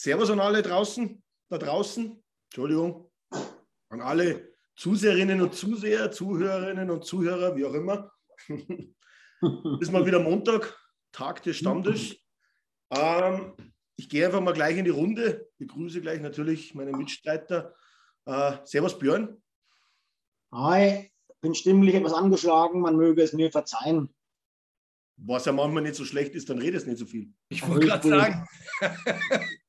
Servus an alle draußen, da draußen. Entschuldigung. An alle Zuseherinnen und Zuseher, Zuhörerinnen und Zuhörer, wie auch immer. ist mal wieder Montag, Tag des Stammtisch. Ähm, ich gehe einfach mal gleich in die Runde. Begrüße gleich natürlich meine Mitstreiter. Äh, servus Björn. Hi, bin stimmlich etwas angeschlagen, man möge es mir verzeihen. Was ja manchmal nicht so schlecht ist, dann redest du nicht so viel. Ich wollte gerade sagen,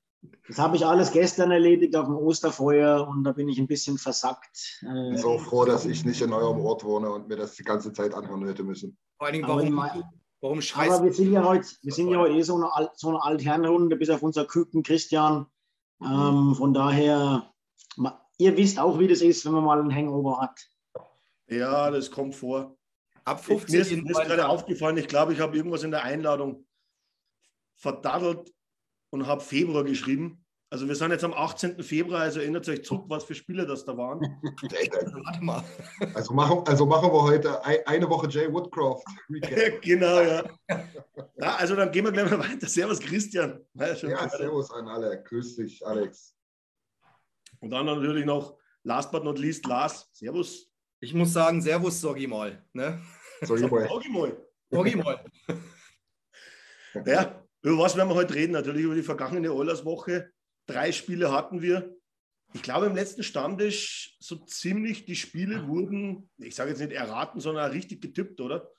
Das habe ich alles gestern erledigt auf dem Osterfeuer und da bin ich ein bisschen versackt. Äh, bin so froh, dass ich nicht in eurem Ort wohne und mir das die ganze Zeit anhören hätte müssen. vor allen Dingen, Aber warum, ich mein- warum schreist aber wir sind ja heute, wir sind ja heute eh so eine, Alt, so eine Altherrenrunde, bis auf unser Küken Christian. Ähm, von daher, ihr wisst auch, wie das ist, wenn man mal einen Hangover hat. Ja, das kommt vor. ab Mir 15 ist, mir ist gerade aufgefallen, ich glaube, ich habe irgendwas in der Einladung verdaddelt und habe Februar geschrieben. Also wir sind jetzt am 18. Februar, also erinnert euch zurück, was für Spiele das da waren. Warte mal. Also machen, also machen wir heute ei- eine Woche Jay Woodcroft. Genau, ja. ja. Also dann gehen wir gleich mal weiter. Servus Christian. Ja, schon Ja, servus an alle. Grüß dich, Alex. und dann natürlich noch, last but not least, Lars. Servus. Ich muss sagen, Servus, Soggy mal. Ne? So, Junge. Sag ich mal. Soggy mal. Ja, über was werden wir heute reden? Natürlich über die vergangene Urlaubswoche. Drei Spiele hatten wir. Ich glaube, im letzten Stammtisch so ziemlich die Spiele wurden, ich sage jetzt nicht erraten, sondern auch richtig getippt, oder?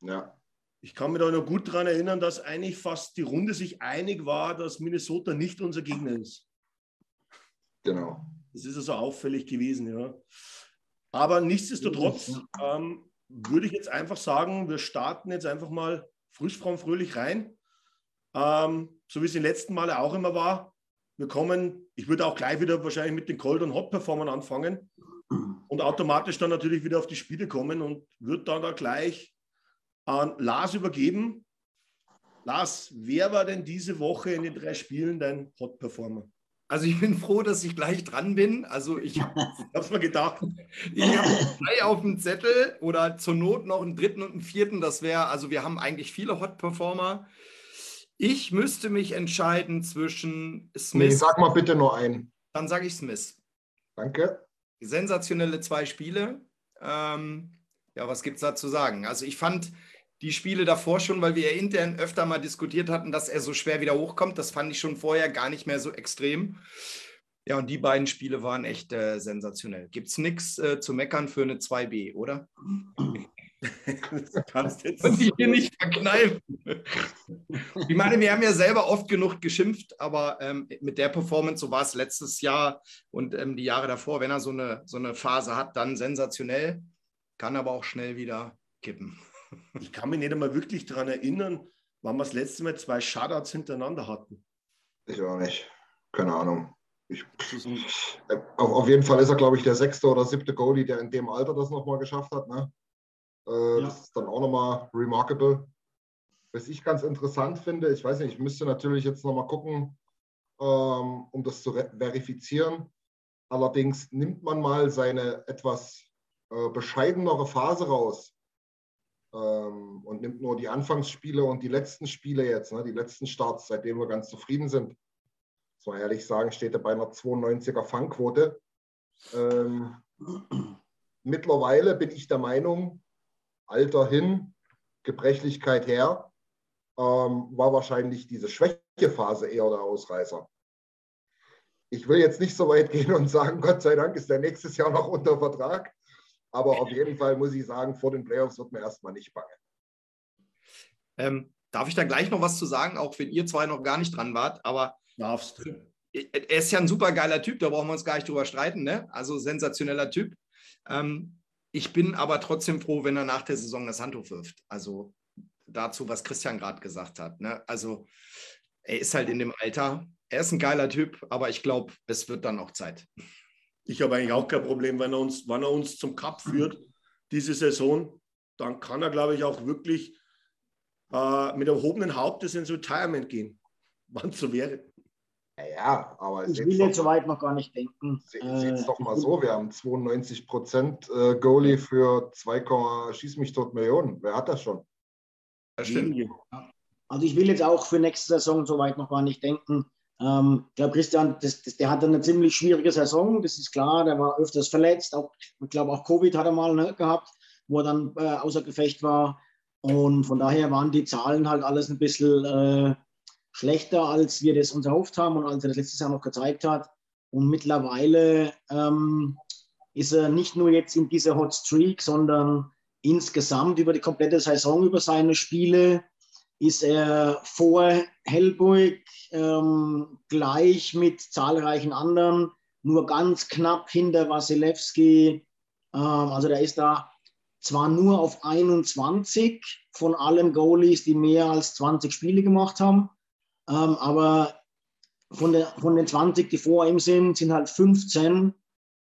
Ja, Ich kann mich da noch gut daran erinnern, dass eigentlich fast die Runde sich einig war, dass Minnesota nicht unser Gegner ist. genau. Das ist also auffällig gewesen, ja. Aber nichtsdestotrotz ähm, würde ich jetzt einfach sagen, wir starten jetzt einfach mal frisch, fromm, fröhlich rein. Ähm, so wie es die letzten Male auch immer war. Wir kommen, ich würde auch gleich wieder wahrscheinlich mit den Cold und Hot Performern anfangen und automatisch dann natürlich wieder auf die Spiele kommen und würde dann da gleich an Lars übergeben. Lars, wer war denn diese Woche in den drei Spielen dein Hot Performer? Also ich bin froh, dass ich gleich dran bin. Also ich, hab's mir gedacht. ich habe drei auf dem Zettel oder zur Not noch einen dritten und einen vierten. Das wäre, also wir haben eigentlich viele Hot-Performer. Ich müsste mich entscheiden zwischen Nee, Smith, sag mal bitte nur einen. dann sage ich Smith. Danke. sensationelle zwei Spiele. Ähm, ja, was gibt es da zu sagen? Also ich fand die Spiele davor schon, weil wir ja intern öfter mal diskutiert hatten, dass er so schwer wieder hochkommt. Das fand ich schon vorher gar nicht mehr so extrem. Ja, und die beiden Spiele waren echt äh, sensationell. Gibt es nichts äh, zu meckern für eine 2B, oder? Du kannst jetzt Und die hier nicht verkneifen. Ich meine, wir haben ja selber oft genug geschimpft, aber ähm, mit der Performance, so war es letztes Jahr und ähm, die Jahre davor, wenn er so eine, so eine Phase hat, dann sensationell, kann aber auch schnell wieder kippen. Ich kann mich nicht einmal wirklich daran erinnern, wann wir das letzte Mal zwei Shutouts hintereinander hatten. Ich auch nicht. Keine Ahnung. Ich, äh, auf, auf jeden Fall ist er, glaube ich, der sechste oder siebte Goalie, der in dem Alter das nochmal geschafft hat. Ne? Äh, Ja. Das ist dann auch nochmal remarkable. was ich ganz interessant finde, ich weiß nicht, ich müsste natürlich jetzt nochmal gucken, ähm, um das zu verifizieren. Allerdings nimmt man mal seine etwas äh, bescheidenere Phase raus ähm, und nimmt nur die Anfangsspiele und die letzten Spiele jetzt, ne, die letzten Starts, seitdem wir ganz zufrieden sind. Man ehrlich sagen, steht er bei einer 92er Fangquote. Ähm, mittlerweile bin ich der Meinung, Alter hin, Gebrechlichkeit her, ähm, war wahrscheinlich diese Schwächephase eher der Ausreißer. Ich will jetzt nicht so weit gehen und sagen, Gott sei Dank ist er nächstes Jahr noch unter Vertrag. Aber auf jeden Fall muss ich sagen, vor den Playoffs wird mir erstmal nicht bange. Ähm, darf ich da gleich noch was zu sagen, auch wenn ihr zwei noch gar nicht dran wart? Aber Darfst. er ist ja ein super geiler Typ, da brauchen wir uns gar nicht drüber streiten. Ne? Also sensationeller Typ. Ähm, ich bin aber trotzdem froh, wenn er nach der Saison das Handtuch wirft. Also dazu, was Christian gerade gesagt hat. Ne? Also er ist halt in dem Alter. Er ist ein geiler Typ, aber ich glaube, es wird dann auch Zeit. Ich habe eigentlich auch kein Problem, wenn er uns, wenn er uns zum Cup führt, diese Saison, dann kann er, glaube ich, auch wirklich äh, mit erhobenen Hauptes ins Retirement gehen, wann so wäre. Ja, aber ich will jetzt soweit noch gar nicht denken. Sieht es doch mal so, wir haben 92 Prozent äh, Goalie für 2, schieß mich tot Millionen. Wer hat das schon? Das stimmt. Also ich will jetzt auch für nächste Saison soweit noch gar nicht denken. Ähm, ich glaube, Christian, das, das, der hatte eine ziemlich schwierige Saison, das ist klar. Der war öfters verletzt. Auch, ich glaube, auch Covid hat er mal ne, gehabt, wo er dann äh, außer Gefecht war. Und von daher waren die Zahlen halt alles ein bisschen äh, schlechter, als wir das uns erhofft haben und als er das letztes Jahr noch gezeigt hat. Und mittlerweile ähm, ist er nicht nur jetzt in dieser Hot Streak, sondern insgesamt über die komplette Saison, über seine Spiele, ist er vor Hellburg ähm, gleich mit zahlreichen anderen, nur ganz knapp hinter Wasilewski. Ähm, also der ist da zwar nur auf 21 von allen Goalies, die mehr als 20 Spiele gemacht haben, ähm, aber von, der, von den 20, die vor ihm sind, sind halt 15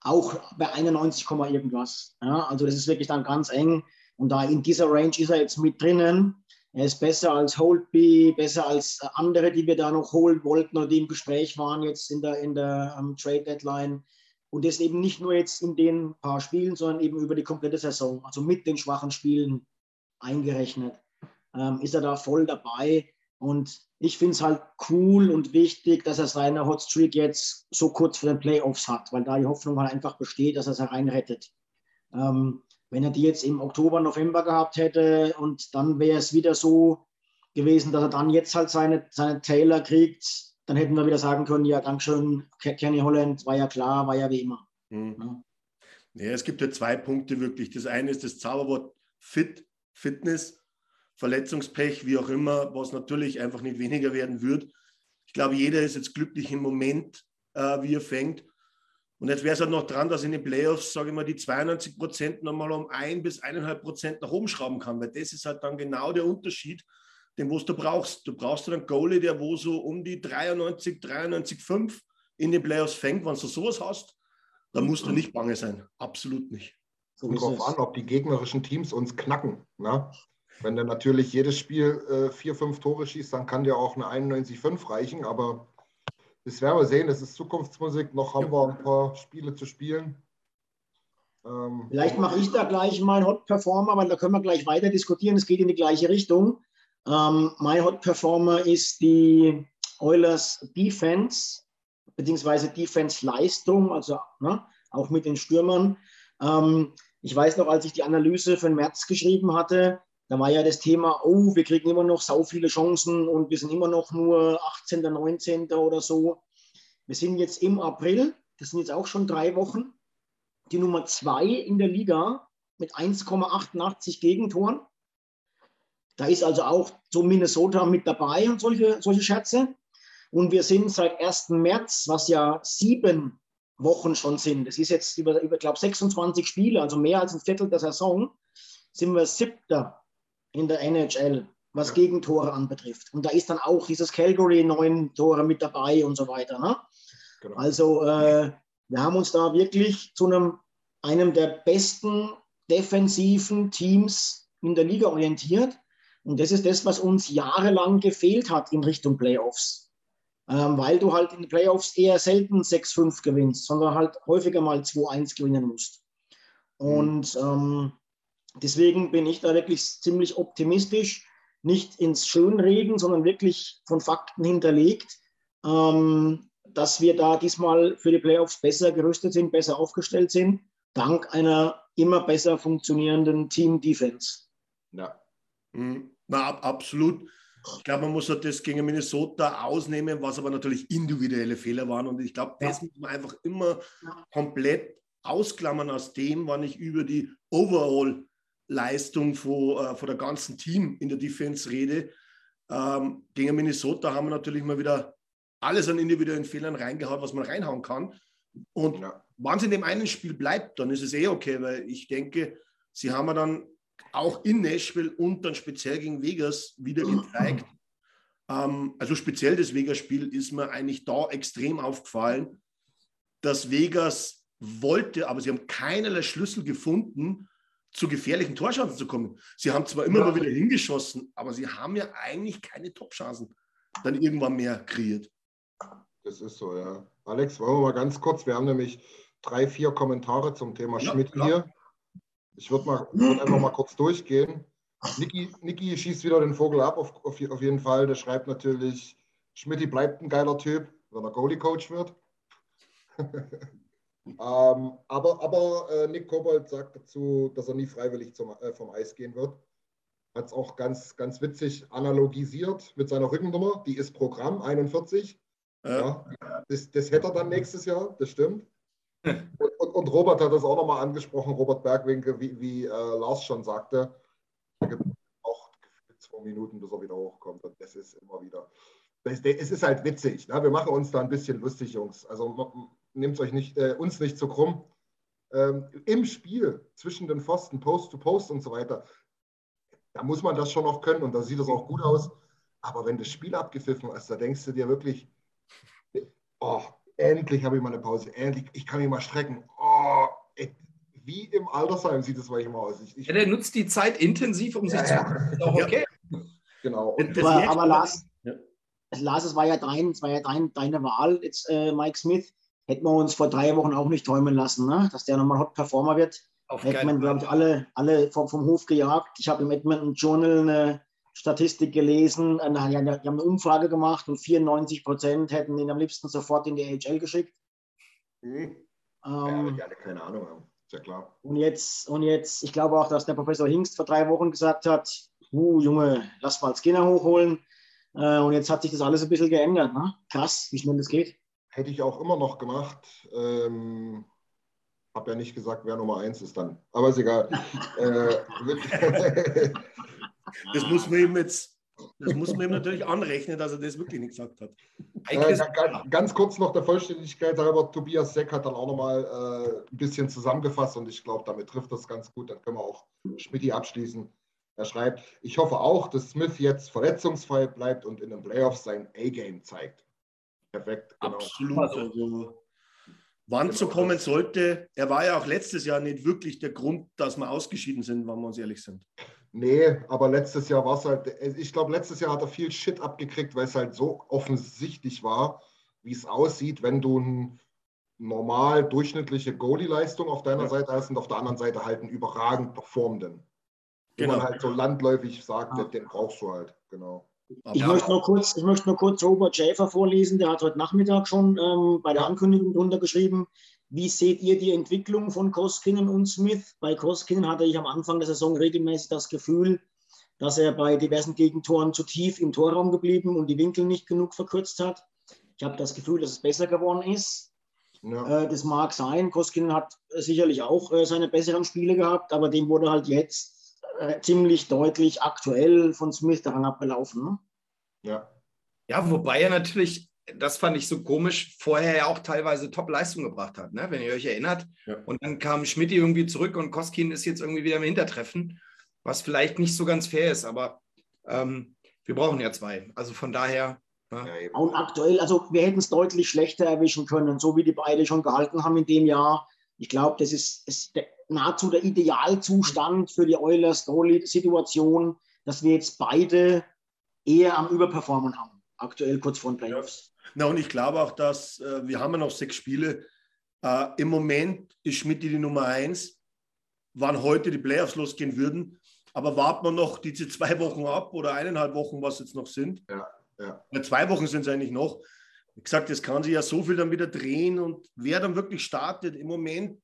auch bei 91, irgendwas. Ja, also das ist wirklich dann ganz eng. Und da in dieser Range ist er jetzt mit drinnen. Er ist besser als Holtby, besser als andere, die wir da noch holen wollten oder die im Gespräch waren jetzt in der, in der um, Trade Deadline. Und das eben nicht nur jetzt in den paar Spielen, sondern eben über die komplette Saison, also mit den schwachen Spielen eingerechnet, ähm, ist er da voll dabei. Und ich finde es halt cool und wichtig, dass er seine Hot Streak jetzt so kurz vor den Playoffs hat, weil da die Hoffnung halt einfach besteht, dass er es reinrettet. Ähm, wenn er die jetzt im Oktober, November gehabt hätte und dann wäre es wieder so gewesen, dass er dann jetzt halt seine, seine Taylor kriegt, dann hätten wir wieder sagen können, ja, Dankeschön, Kenny Holland, war ja klar, war ja wie immer. Mhm. Ja. ja. es gibt ja zwei Punkte wirklich. Das eine ist das Zauberwort Fit, Fitness, Verletzungspech, wie auch immer, was natürlich einfach nicht weniger werden wird. Ich glaube, jeder ist jetzt glücklich im Moment, äh, wie er fängt. Und jetzt wäre es halt noch dran, dass in den Playoffs, sage ich mal, die 92 Prozent nochmal um ein bis eineinhalb Prozent nach oben schrauben kann, weil das ist halt dann genau der Unterschied, den was du brauchst. Du brauchst dann einen Goalie, der wo so um die 93, 93, 5 in den Playoffs fängt. Wenn du sowas hast, dann musst du nicht bange sein. Absolut nicht. Kommt darauf an, ob die gegnerischen Teams uns knacken. Ne? Wenn du natürlich jedes Spiel äh, vier, fünf Tore schießt, dann kann dir auch eine 91-5 reichen, aber das werden wir sehen. Das ist Zukunftsmusik. Noch haben wir ein paar Spiele zu spielen. Ähm, Vielleicht mache ich da gleich meinen Hot Performer, weil da können wir gleich weiter diskutieren. Es geht in die gleiche Richtung. Ähm, mein Hot Performer ist die Oilers Defense, beziehungsweise Defense-Leistung, also ne, auch mit den Stürmern. Ähm, ich weiß noch, als ich die Analyse für den März geschrieben hatte, da war ja das Thema, oh, wir kriegen immer noch so viele Chancen und wir sind immer noch nur 18., 19. oder so. Wir sind jetzt im April, das sind jetzt auch schon drei Wochen, die Nummer zwei in der Liga mit 1,88 Gegentoren. Da ist also auch so Minnesota mit dabei und solche, solche Scherze. Und wir sind seit 1. März, was ja sieben Wochen schon sind, das ist jetzt über, über glaube 26 Spiele, also mehr als ein Viertel der Saison, sind wir siebter in der NHL, was. Gegentore anbetrifft. Und da ist dann auch dieses Calgary neun Tore mit dabei und so weiter. Ne? Genau. Also äh, wir haben uns da wirklich zu einem, einem der besten defensiven Teams in der Liga orientiert. Und das ist das, was uns jahrelang gefehlt hat in Richtung Playoffs. Ähm, weil du halt in den Playoffs eher selten 6-5 gewinnst, sondern halt häufiger mal 2-1 gewinnen musst. Und ähm, deswegen bin ich da wirklich ziemlich optimistisch, nicht ins Schönreden, sondern wirklich von Fakten hinterlegt, ähm, dass wir da diesmal für die Playoffs besser gerüstet sind, besser aufgestellt sind, dank einer immer besser funktionierenden Team-Defense. Ja. Mhm. Na, ab, absolut. Ich glaube, man muss halt das gegen Minnesota ausnehmen, was aber natürlich individuelle Fehler waren. Und ich glaube, das ja. muss man einfach immer komplett ausklammern aus dem, wann ich über die Overall-Leistung von, äh, von der ganzen Team in der Defense rede. Ähm, gegen Minnesota haben wir natürlich mal wieder alles an individuellen Fehlern reingehauen, was man reinhauen kann. Und ja. wenn es in dem einen Spiel bleibt, dann ist es eh okay, weil ich denke, sie haben dann auch in Nashville und dann speziell gegen Vegas wieder gezeigt. Ähm, also speziell das Vegas-Spiel ist mir eigentlich da extrem aufgefallen, dass Vegas wollte, aber sie haben keinerlei Schlüssel gefunden, zu gefährlichen Torchancen zu kommen. Sie haben zwar immer ja. mal wieder hingeschossen, aber sie haben ja eigentlich keine Top-Chancen dann irgendwann mehr kreiert. Das ist so, ja. Alex, wollen wir mal ganz kurz, wir haben nämlich drei, vier Kommentare zum Thema ja, Schmidt klar. hier. Ich würde würd einfach mal kurz durchgehen. Niki, Niki schießt wieder den Vogel ab, auf, auf, auf jeden Fall. Der schreibt natürlich, Schmidt bleibt ein geiler Typ, wenn er Goalie-Coach wird. ähm, aber aber äh, Nick Kobold sagt dazu, dass er nie freiwillig zum, äh, vom Eis gehen wird. Hat es auch ganz, ganz witzig analogisiert mit seiner Rückennummer. Die ist Programm 41. Ja. ja das, das hätte er dann nächstes Jahr, das stimmt. Und, und, und, Robert hat das auch nochmal angesprochen, Robert Bergwinkel, wie, wie äh, Lars schon sagte. Auch zwei Minuten, bis er wieder hochkommt. Und das ist immer wieder. Es ist halt witzig. Ne? Wir machen uns da ein bisschen lustig, Jungs. Also nehmt euch nicht, äh, uns nicht zu so krumm. Ähm, Im Spiel zwischen den Pfosten, Post to Post und so weiter, da muss man das schon noch können und da sieht es auch gut aus. Aber wenn das Spiel abgepfiffen ist, da denkst du dir wirklich, oh, endlich habe ich mal eine Pause, endlich, ich kann mich mal strecken. Oh, wie im Altersheim sieht es manchmal aus. Ich, ich, ja, der nutzt die Zeit intensiv, um sich ja. zu. Ist auch okay. Genau. aber, aber Lars, ja. Lars, es war ja, dein, es war ja dein, deine Wahl, jetzt äh, Mike Smith. Hätten wir uns vor drei Wochen auch nicht träumen lassen, ne? dass der nochmal Hot Performer wird. Auf Hätten wir, glaube ich, alle, alle vom, vom Hof gejagt. Ich habe im Edmonton Journal eine Statistik gelesen, die haben eine Umfrage gemacht und 94 Prozent hätten ihn am liebsten sofort in die AHL geschickt. Mhm. Ähm, ja, keine Ahnung haben. Ist ja klar. Und jetzt, und jetzt, ich glaube auch, dass der Professor Hingst vor drei Wochen gesagt hat, uh, Junge, lass mal Skinner hochholen. Äh, und jetzt hat sich das alles ein bisschen geändert. Ne? Krass, wie schnell das geht. Hätte ich auch immer noch gemacht. Ähm, habe ja nicht gesagt, wer Nummer eins ist dann. Aber ist egal. äh, Das muss man ihm jetzt, das muss man ihm natürlich anrechnen, dass er das wirklich nicht gesagt hat. Äh, ganz, ganz, kurz noch der Vollständigkeit halber, Tobias Seck hat dann auch nochmal äh, ein bisschen zusammengefasst und ich glaube, damit trifft das ganz gut. Dann können wir auch Schmidt abschließen. Er schreibt, ich hoffe auch, dass Smith jetzt verletzungsfrei bleibt und in den Playoffs sein A-Game zeigt. Perfekt. Genau. Absolut. Also, wann genau. so kommen sollte, er war ja auch letztes Jahr nicht wirklich der Grund, dass wir ausgeschieden sind, wenn wir uns ehrlich sind. Nee, aber letztes Jahr war es halt, ich glaube, letztes Jahr hat er viel Shit abgekriegt, weil es halt so offensichtlich war, wie es aussieht, wenn du eine normal durchschnittliche Goalie-Leistung auf deiner ja. Seite hast und auf der anderen Seite halt einen überragend performenden. Genau. Wo man halt so landläufig sagt, ja. den brauchst du halt, genau. Ich, ja. möchte nur kurz, ich möchte nur kurz Robert Schäfer vorlesen, der hat heute Nachmittag schon ähm, bei der Ankündigung drunter geschrieben, wie seht ihr die Entwicklung von Koskinen und Smith? Bei Koskinen hatte ich am Anfang der Saison regelmäßig das Gefühl, dass er bei diversen Gegentoren zu tief im Torraum geblieben und die Winkel nicht genug verkürzt hat. Ich habe das Gefühl, dass es besser geworden ist. Ja. Äh, das mag sein. Koskinen hat sicherlich auch äh, seine besseren Spiele gehabt, aber dem wurde halt jetzt äh, ziemlich deutlich aktuell von Smith daran abgelaufen. Ne? Ja. Ja, wobei er natürlich das fand ich so komisch, vorher ja auch teilweise Top-Leistung gebracht hat, ne? wenn ihr euch erinnert. Ja. Und dann kam Schmidt irgendwie zurück und Koskin ist jetzt irgendwie wieder im Hintertreffen, was vielleicht nicht so ganz fair ist, aber ähm, wir brauchen ja zwei. Also von daher. Ja. Und aktuell, also wir hätten es deutlich schlechter erwischen können, so wie die beide schon gehalten haben in dem Jahr. Ich glaube, das ist, ist der, nahezu der Idealzustand für die Oilers-Goalie-Situation dass wir jetzt beide eher am Überperformen haben, aktuell kurz vor den Playoffs. Na, und ich glaube auch, dass äh, wir haben ja noch sechs Spiele. Äh, Im Moment ist Schmidt die Nummer eins. Wann heute die Playoffs losgehen würden, aber warten wir noch diese zwei Wochen ab oder eineinhalb Wochen, was jetzt noch sind. Ja, ja. ja zwei Wochen sind es eigentlich noch. Wie gesagt, es kann sich ja so viel dann wieder drehen und wer dann wirklich startet, im Moment,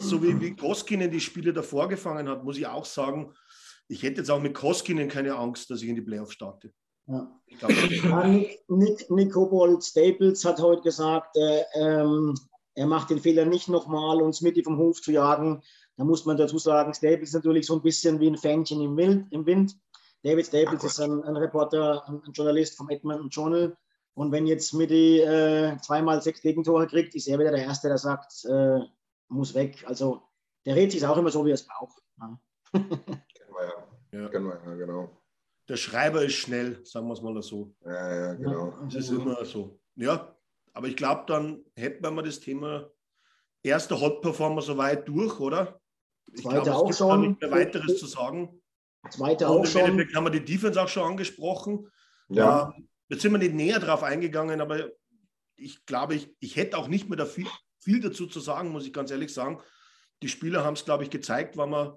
so wie, wie Koskinen die Spiele davor gefangen hat, muss ich auch sagen, ich hätte jetzt auch mit Koskinen keine Angst, dass ich in die Playoffs starte. Ja. Glaub, ja, Nick, Nick, Hobold Staples hat heute gesagt, äh, ähm, er macht den Fehler nicht nochmal, uns mit vom Hof zu jagen. Da muss man dazu sagen, Staples ist natürlich so ein bisschen wie ein Fähnchen im Wind. Im Wind. David Staples ist ein, ein, Reporter, ein, Journalist vom Edmonton Journal. Und wenn jetzt Mitty äh, zweimal sechs Gegentore kriegt, ist er wieder der Erste, der sagt, äh, muss weg. Also der redet sich auch immer so, wie er es braucht. Ja. Kennen wir ja. ja. Kennen wir ja, genau. Der Schreiber ist schnell, sagen wir es mal so. Ja, ja, genau. Das ist immer so. Ja, aber ich glaube, dann hätten wir das Thema erster Hot Performer soweit durch, oder? Ich glaube, es auch gibt schon. nicht mehr weiteres zu sagen. Zweite auch schon. Haben wir die Defense auch schon angesprochen. Ja. Ähm, jetzt sind wir nicht näher drauf eingegangen, aber ich glaube, ich, ich hätte auch nicht mehr da viel, dazu zu sagen, muss ich ganz ehrlich sagen. Die Spieler haben es, glaube ich, gezeigt, wenn man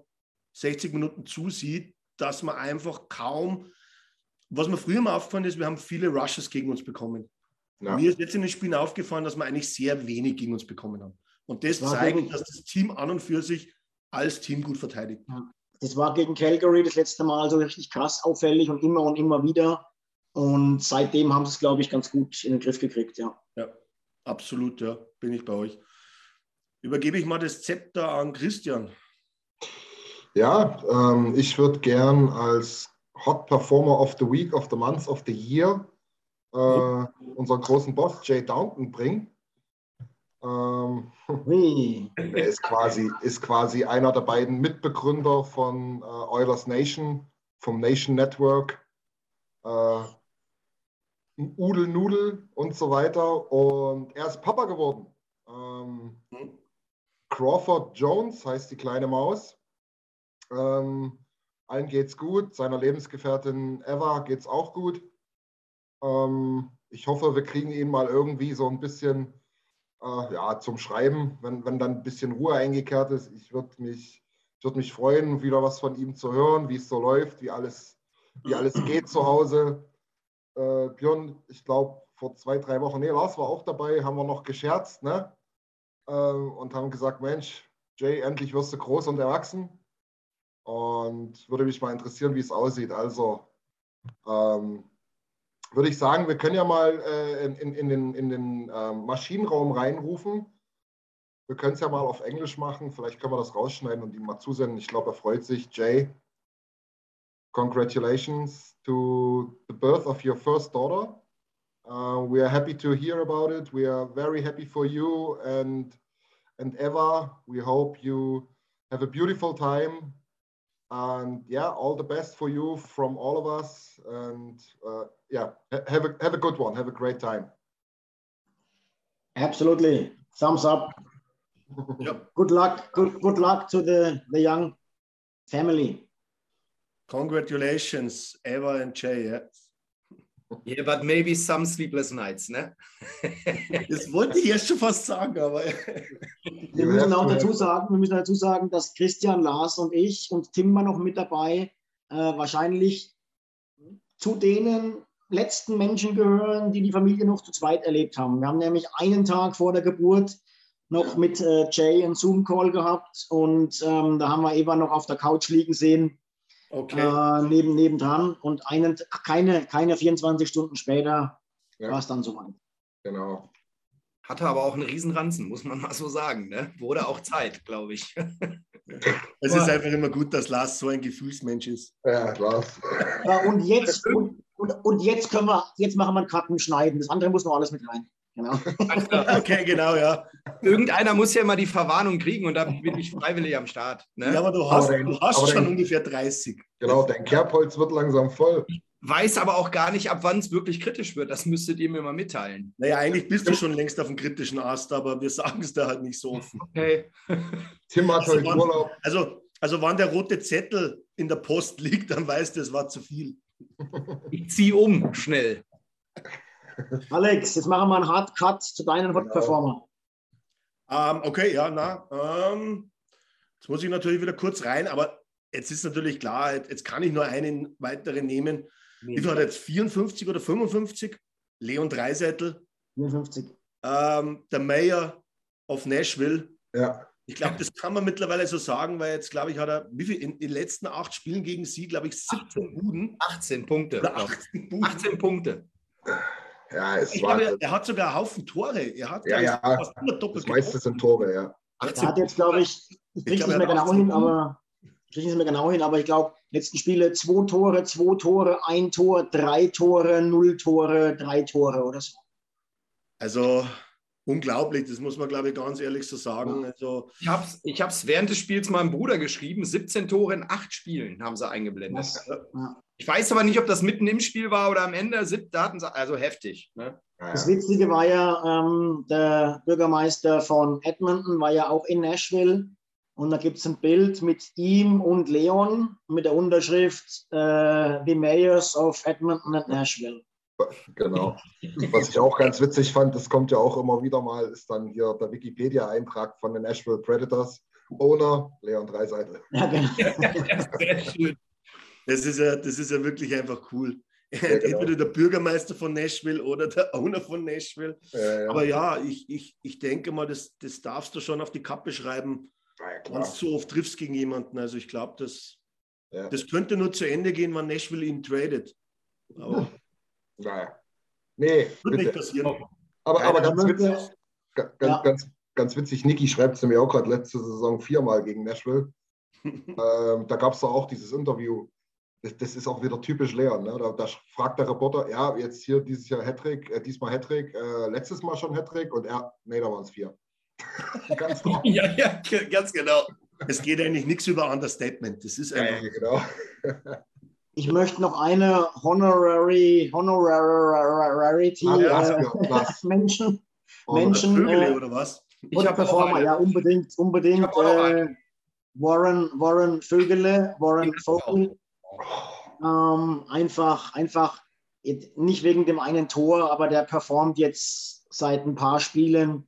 60 Minuten zusieht, dass man einfach kaum, was mir früher mal aufgefallen ist, wir haben viele Rushes gegen uns bekommen. Ja. Mir ist jetzt in den Spielen aufgefallen, dass wir eigentlich sehr wenig gegen uns bekommen haben. Und das zeigt, dass das Team an und für sich als Team gut verteidigt. Das war gegen Calgary das letzte Mal so richtig krass auffällig und immer und immer wieder. Und seitdem haben sie es, glaube ich, ganz gut in den Griff gekriegt, ja. Ja, absolut, ja, bin ich bei euch. Übergebe ich mal das Zepter an Christian. Ja, ähm, ich würde gern als Hot Performer of the Week, of the Month, of the Year äh, mhm. unseren großen Boss Jay Downton bringen. Ähm, er ist quasi, ist quasi einer der beiden Mitbegründer von äh, Oilers Nation, vom Nation Network, äh, Udel Nudel und so weiter. Und er ist Papa geworden. Ähm, Crawford Jones heißt die kleine Maus. Ähm, allen geht's gut. Seiner Lebensgefährtin Eva geht's auch gut. Ähm, ich hoffe, wir kriegen ihn mal irgendwie so ein bisschen äh, ja, zum Schreiben, wenn, wenn dann ein bisschen Ruhe eingekehrt ist. Ich würde mich, würd mich freuen, wieder was von ihm zu hören, wie es so läuft, wie alles, wie alles geht zu Hause. Äh, Björn, ich glaube, vor zwei, drei Wochen, nee, Lars war auch dabei, haben wir noch gescherzt ne? Äh, und haben gesagt, Mensch, Jay, endlich wirst du groß und erwachsen. Und würde mich mal interessieren, wie es aussieht. Also, ähm, würde ich sagen, wir können ja mal äh, in, in, den, in den äh, Maschinenraum reinrufen. Wir können es ja mal auf Englisch machen. Vielleicht können wir das rausschneiden und ihm mal zusenden. Ich glaube, er freut sich. Jay, congratulations to the birth of your first daughter. Uh, we are happy to hear about it. We are very happy for you and and Eva. We hope you have a beautiful time and yeah, all the best for you from all of us. And uh, yeah, have a have a good one. Have a great time. Absolutely, thumbs up. yep. Good luck. Good good luck to the the young family. Congratulations, Eva and Jay. Yeah. Yeah, but maybe some sleepless nights, ne? das wollte ich jetzt schon fast sagen, aber. wir müssen auch dazu sagen, wir müssen dazu sagen, dass Christian, Lars und ich und Tim war noch mit dabei, äh, wahrscheinlich zu denen letzten Menschen gehören, die die Familie noch zu zweit erlebt haben. Wir haben nämlich einen Tag vor der Geburt noch mit äh, Jay einen Zoom-Call gehabt und ähm, da haben wir Eva noch auf der Couch liegen sehen Okay. Äh, neben, nebendran und einen, keine, keine 24 Stunden später ja. war es dann soweit. Genau. Hatte aber auch einen Riesenranzen, muss man mal so sagen. Ne? Wurde auch Zeit, glaube ich. es ist einfach immer gut, dass Lars so ein Gefühlsmensch ist. Ja, Lars. Ja, und, jetzt, und, und, und, jetzt können wir, jetzt machen wir einen Karten schneiden. Das andere muss noch alles mit rein. Genau. okay, genau, ja. Irgendeiner muss ja mal die Verwarnung kriegen und da bin ich freiwillig am Start. Ne? Ja, aber du hast, aber du hast schon dein, ungefähr 30. Genau, dein Kerbholz wird langsam voll. Weiß aber auch gar nicht, ab wann es wirklich kritisch wird. Das müsstet ihr mir mal mitteilen. Naja, eigentlich bist du schon längst auf dem kritischen Ast, aber wir sagen es da halt nicht so offen. Okay. Tim hat heute also, Urlaub. Also, Also, wenn der rote Zettel in der Post liegt, dann weißt du, es war zu viel. Ich ziehe um, schnell. Alex, jetzt machen wir einen Hard Cut zu deinen Hot Performer. Ähm, okay, ja, na. Ähm, jetzt muss ich natürlich wieder kurz rein, aber jetzt ist natürlich klar, jetzt kann ich nur einen weiteren nehmen. Wie viel hat er jetzt? 54 oder 55? Leon Dreisettel. 54. Ähm, der Mayor of Nashville. Ja. Ich glaube, das kann man mittlerweile so sagen, weil jetzt, glaube ich, hat er, wie viel, in den letzten acht Spielen gegen sie, glaube ich, 17 Buden. 18 Punkte. Oder 18 Buden. 18 Punkte. Ja, es Ich war. glaube, er hat sogar einen Haufen Tore. Er hat Ja, ja. fast immer doppelt Das meiste sind Tore, ja. Er hat jetzt, glaube ich, ich kriege glaub, es nicht mehr genau 18 hin, aber ich kriege es nicht mehr genau hin, aber ich glaube, letzten Spiele zwei Tore, zwei Tore, ein Tor, drei Tore, null Tore, drei Tore oder so. Also unglaublich, das muss man, glaube ich, ganz ehrlich so sagen. Also, Ich habe es ich hab's während des Spiels meinem Bruder geschrieben. 17 Tore in acht Spielen haben sie eingeblendet. Ja. Ich weiß aber nicht, ob das mitten im Spiel war oder am Ende. Da hatten sie, also heftig. Ne? Das Witzige war ja, ähm, der Bürgermeister von Edmonton war ja auch in Nashville. Und da gibt es ein Bild mit ihm und Leon mit der Unterschrift äh, The Mayors of Edmonton and Nashville. Genau. Was ich auch ganz witzig fand, das kommt ja auch immer wieder mal, ist dann hier der Wikipedia-Eintrag von den Nashville Predators. Owner Leon Dreiseitel. Ja, genau. Sehr schön. das, ist ja, das ist ja wirklich einfach cool. genau. Entweder der Bürgermeister von Nashville oder der Owner von Nashville. Ja, ja. Aber ja, ich, ich, ich denke mal, das, das darfst du schon auf die Kappe schreiben, Ja, ja, wenn du so oft triffst gegen jemanden. Also ich glaube, das, Ja. das könnte nur zu Ende gehen, wenn Nashville ihn tradet. Aber Naja. Nee, wird nicht bitte. passieren. Aber, aber ganz, witzig, ga- ganz, Ja. ganz, ganz witzig, Niki schreibt es mir auch gerade letzte Saison viermal gegen Nashville. ähm, da gab es doch auch dieses Interview. Das, das ist auch wieder typisch Leon. Ne? Da, da fragt der Reporter, ja, jetzt hier dieses Jahr Hattrick, äh, diesmal Hattrick, äh, letztes Mal schon Hattrick und er, nee, da waren es vier. ganz trocken. Ja, ja, ganz genau. Es geht eigentlich nichts über Understatement. Das ist Ja, einfach. ja, genau. Ich möchte noch eine Honorary, Honorarity was, äh? Menschen, Oh, Menschen, Vögele äh, oder was? Ich habe Performer, ja, unbedingt, unbedingt. Äh, Warren, Warren Vögele, Warren ich Vogel. Ähm, einfach, einfach, nicht wegen dem einen Tor, aber der performt jetzt seit ein paar Spielen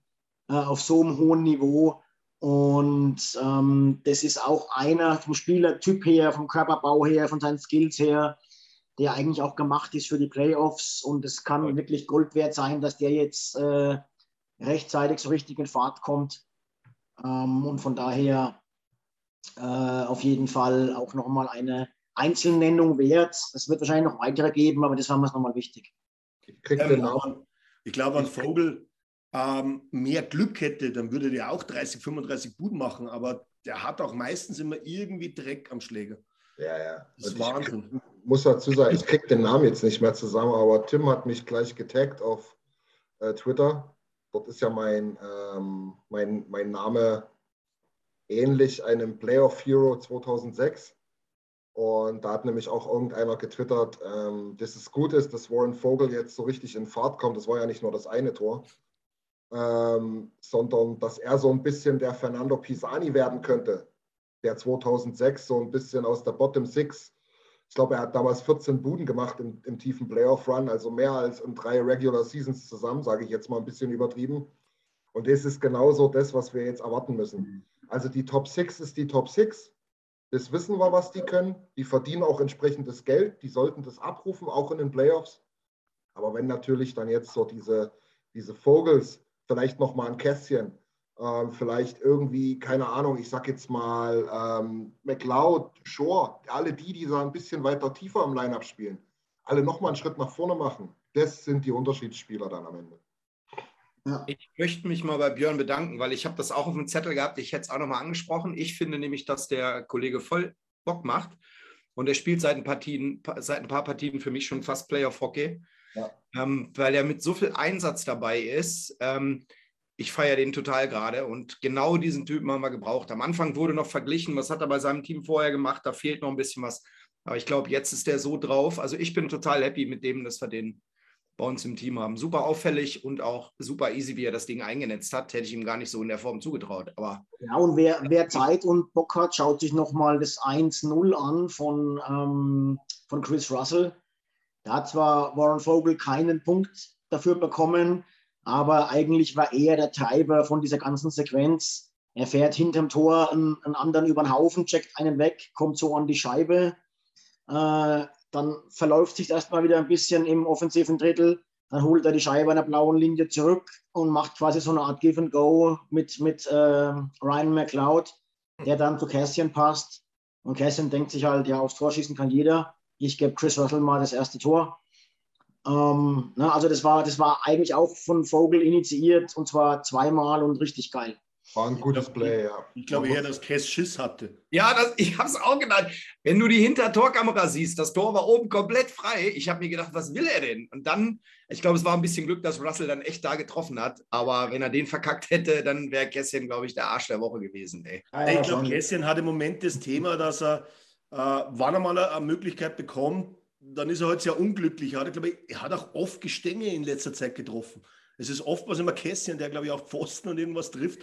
äh, auf so einem hohen Niveau. Und ähm, das ist auch einer vom Spielertyp her, vom Körperbau her, von seinen Skills her, der eigentlich auch gemacht ist für die Playoffs. Und es kann wirklich Gold wert sein, dass der jetzt äh, rechtzeitig so richtig in Fahrt kommt. Ähm, und von daher äh, auf jeden Fall auch nochmal eine Einzelnennung wert. Es wird wahrscheinlich noch weitere geben, aber das war mir nochmal wichtig. Ich Ähm, ich glaube, wenn Vogel ähm, mehr Glück hätte, dann würde der auch 30, 35 Buden machen, aber der hat auch meistens immer irgendwie Dreck am Schläger. Ja, ja. Das ist Und ich Wahnsinn. muss dazu sagen, ich krieg den Namen jetzt nicht mehr zusammen, aber Tim hat mich gleich getaggt auf äh, Twitter. Dort ist ja mein, ähm, mein, mein Name ähnlich einem Playoff Hero 2006. Und da hat nämlich auch irgendeiner getwittert, ähm, dass es gut ist, dass Warren Vogel jetzt so richtig in Fahrt kommt. Das war ja nicht nur das eine Tor, ähm, sondern dass er so ein bisschen der Fernando Pisani werden könnte, der 2006 so ein bisschen aus der Bottom Six ich glaube, er hat damals 14 Buden gemacht im, im tiefen Playoff-Run, also mehr als in drei Regular Seasons zusammen, sage ich jetzt mal ein bisschen übertrieben. Und das ist genauso das, was wir jetzt erwarten müssen. Also die Top 6 ist die Top 6. Das wissen wir, was die können. Die verdienen auch entsprechendes Geld. Die sollten das abrufen, auch in den Playoffs. Aber wenn natürlich dann jetzt so diese, diese Vogels, vielleicht nochmal ein Kästchen, ähm, vielleicht irgendwie, keine Ahnung, ich sag jetzt mal ähm, McLeod, Shore, alle die, die da ein bisschen weiter tiefer im Lineup spielen, alle nochmal einen Schritt nach vorne machen. Das sind die Unterschiedsspieler dann am Ende. Ich möchte mich mal bei Björn bedanken, weil ich habe das auch auf dem Zettel gehabt. Ich hätte es auch nochmal angesprochen. Ich finde nämlich, dass der Kollege voll Bock macht. Und er spielt seit ein, Partien, seit ein paar Partien für mich schon fast Playoff-Hockey, Ja. ähm, weil er mit so viel Einsatz dabei ist. Ähm, ich feiere den total gerade und genau diesen Typen haben wir gebraucht. Am Anfang wurde noch verglichen, was hat er bei seinem Team vorher gemacht, da fehlt noch ein bisschen was. Aber ich glaube, jetzt ist der so drauf. Also ich bin total happy mit dem, dass wir den bei uns im Team haben. Super auffällig und auch super easy, wie er das Ding eingenetzt hat. Hätte ich ihm gar nicht so in der Form zugetraut. Aber ja, und wer, wer Zeit und Bock hat, schaut sich nochmal das 1-0 an von, ähm, von Chris Russell. Da hat zwar Warren Vogel keinen Punkt dafür bekommen, aber eigentlich war er der Treiber von dieser ganzen Sequenz. Er fährt hinterm Tor einen, einen anderen über den Haufen, checkt einen weg, kommt so an die Scheibe. Äh, dann verläuft sich erstmal wieder ein bisschen im offensiven Drittel. Dann holt er die Scheibe an der blauen Linie zurück und macht quasi so eine Art Give and Go mit, mit äh, Ryan McLeod, der dann zu Cassian passt. Und Cassian denkt sich halt, ja, aufs Tor schießen kann jeder. Ich gebe Chris Russell mal das erste Tor. Ähm, ne, also das war, das war eigentlich auch von Vogel initiiert und zwar zweimal und richtig geil. War ein gutes Play, ja. Ich glaube eher, dass Cass Schiss hatte. Ja, das, ich habe es auch gedacht. Wenn du die Hintertorkamera siehst, das Tor war oben komplett frei. Ich habe mir gedacht, was will er denn? Und dann, ich glaube, es war ein bisschen Glück, dass Russell dann echt da getroffen hat. Aber wenn er den verkackt hätte, dann wäre Kässchen, glaube ich, der Arsch der Woche gewesen. Ey. ich glaube, Kässchen hat im Moment das Thema, dass er, äh, wann er mal eine Möglichkeit bekommt, dann ist er halt sehr unglücklich. Er hat, glaube ich, er hat auch oft Gestänge in letzter Zeit getroffen. Es ist oftmals immer Kässchen, der, glaube ich, auch Pfosten und irgendwas trifft.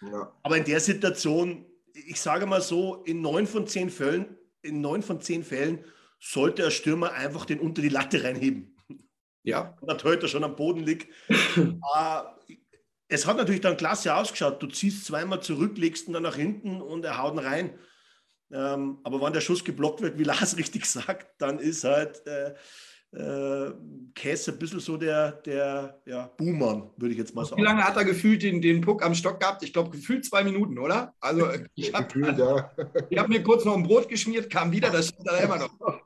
Ja. Aber in der Situation, ich sage mal so, in neun von zehn Fällen, in neun von zehn Fällen sollte der Stürmer einfach den unter die Latte reinheben. Ja. Und der er schon am Boden liegt. äh, es hat natürlich dann klasse ausgeschaut. Du ziehst zweimal zurück, legst ihn dann nach hinten und er haut ihn rein. Ähm, aber wenn der Schuss geblockt wird, wie Lars richtig sagt, dann ist halt äh, äh, Käse ein bisschen so der, der ja, Buhmann, würde ich jetzt mal sagen. Wie lange hat er gefühlt den, den Puck am Stock gehabt? Ich glaube, gefühlt zwei Minuten, oder? Also, ich habe ja. hab mir kurz noch ein Brot geschmiert, kam wieder, das steht da immer noch.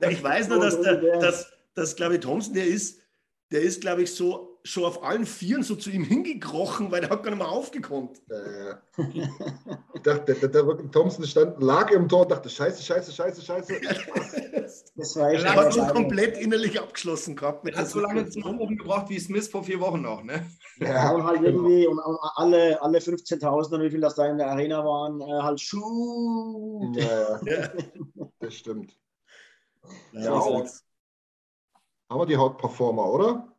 Ja, ich weiß nur, dass, der, dass, dass glaube ich, Thompson, der ist, der ist, glaube ich, so schon auf allen Vieren so zu ihm hingekrochen, weil der hat gar nicht mehr aufgekommen. Äh, ich dachte, der, der, der Thompson stand, lag im Tor und dachte, scheiße, scheiße, scheiße, scheiße. das war echt er hat so komplett innerlich abgeschlossen gehabt. Er hat so lange zum Oben gebraucht wie Smith vor vier Wochen noch, ne? Ja, und halt irgendwie und alle, alle 15.000 wie viel das da in der Arena waren, äh, halt Schuh. Ja, ja. das stimmt. Ja, ja haben wir die Hauptperformer, oder?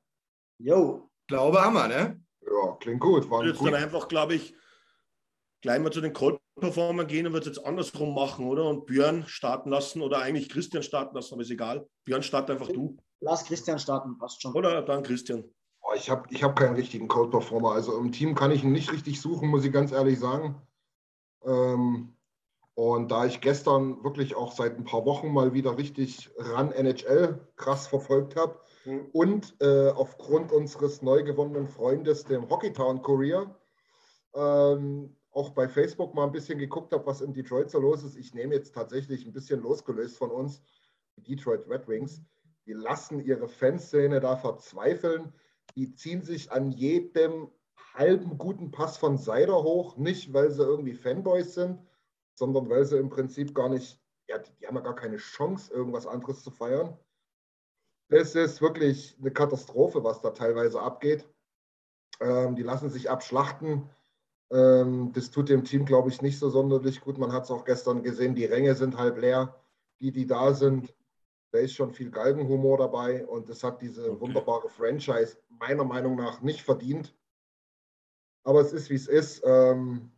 Jo. Glaube, haben wir, ne? Ja, klingt gut. War jetzt gut. dann einfach, glaube ich, gleich mal zu den Cold-Performern gehen und wird es jetzt andersrum machen, oder? Und Björn starten lassen oder eigentlich Christian starten lassen, aber ist egal. Björn, start einfach du. Lass Christian starten, passt schon. Oder dann Christian. ich habe ich hab keinen richtigen Cold-Performer. Also im Team kann ich ihn nicht richtig suchen, muss ich ganz ehrlich sagen. Ähm, und da ich gestern wirklich auch seit ein paar Wochen mal wieder richtig ran NHL krass verfolgt habe. Und äh, aufgrund unseres neu gewonnenen Freundes, dem Hockeytown Courier, ähm, auch bei Facebook mal ein bisschen geguckt habe, was in Detroit so los ist. Ich nehme jetzt tatsächlich ein bisschen losgelöst von uns, die Detroit Red Wings. Die lassen ihre Fanszene da verzweifeln. Die ziehen sich an jedem halben guten Pass von Seider hoch, nicht weil sie irgendwie Fanboys sind, sondern weil sie im Prinzip gar nicht, ja, die haben ja gar keine Chance, irgendwas anderes zu feiern. Es ist wirklich eine Katastrophe, was da teilweise abgeht. Ähm, die lassen sich abschlachten. Ähm, das tut dem Team, glaube ich, nicht so sonderlich gut. Man hat es auch gestern gesehen, die Ränge sind halb leer. Die, die da sind, da ist schon viel Galgenhumor dabei und das hat diese okay. wunderbare Franchise meiner Meinung nach nicht verdient. Aber es ist, wie es ist. Ähm,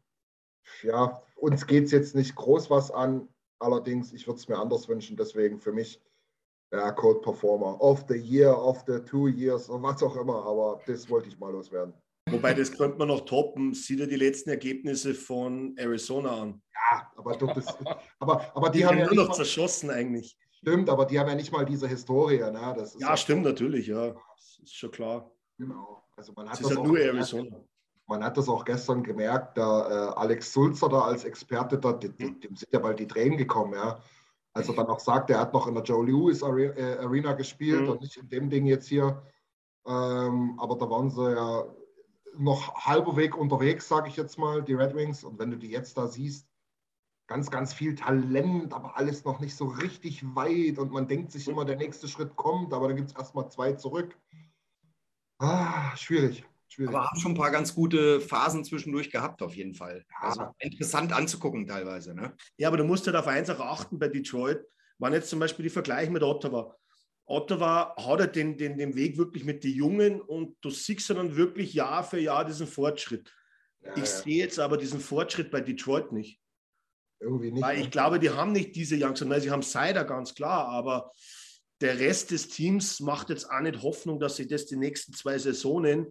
ja, uns geht es jetzt nicht groß was an. Allerdings, ich würde es mir anders wünschen. Deswegen für mich ja, Code Performer of the Year, of the Two Years und was auch immer, aber das wollte ich mal loswerden. Wobei, das könnte man noch toppen. Sieh dir die letzten Ergebnisse von Arizona an. Ja, aber, doch, das, aber, aber die, die haben ja nur noch mal, zerschossen eigentlich. Stimmt, aber die haben ja nicht mal diese Historie. Ne? Das ja, stimmt natürlich, ja. Das ist schon klar. Genau. Also man hat das, das ist halt nur Arizona. Man hat das auch gestern gemerkt, da äh, Alex Sulzer da als Experte, da, dem, dem sind ja bald die Tränen gekommen, ja als er dann auch sagt, er hat noch in der Joe Lewis äh, Arena gespielt mhm. und nicht in dem Ding jetzt hier. Ähm, aber da waren sie ja noch halber Weg unterwegs, sage ich jetzt mal, die Red Wings. Und wenn du die jetzt da siehst, ganz, ganz viel Talent, aber alles noch nicht so richtig weit. Und man denkt sich immer, der nächste Schritt kommt, aber dann gibt es erstmal zwei zurück. Ah, schwierig. Schwierig. Aber haben schon ein paar ganz gute Phasen zwischendurch gehabt, auf jeden Fall. Also interessant anzugucken teilweise. Ne? Ja, aber du musst halt auf eins auch achten bei Detroit. Waren jetzt zum Beispiel die Vergleiche mit Ottawa. Ottawa hat er den, den, den Weg wirklich mit den Jungen und du siehst dann wirklich Jahr für Jahr diesen Fortschritt. Ja, ich ja. sehe jetzt aber diesen Fortschritt bei Detroit nicht. Irgendwie nicht. Weil ich ne? glaube, die haben nicht diese Youngs, sie haben Cider ganz klar, aber der Rest des Teams macht jetzt auch nicht Hoffnung, dass sich das die nächsten zwei Saisonen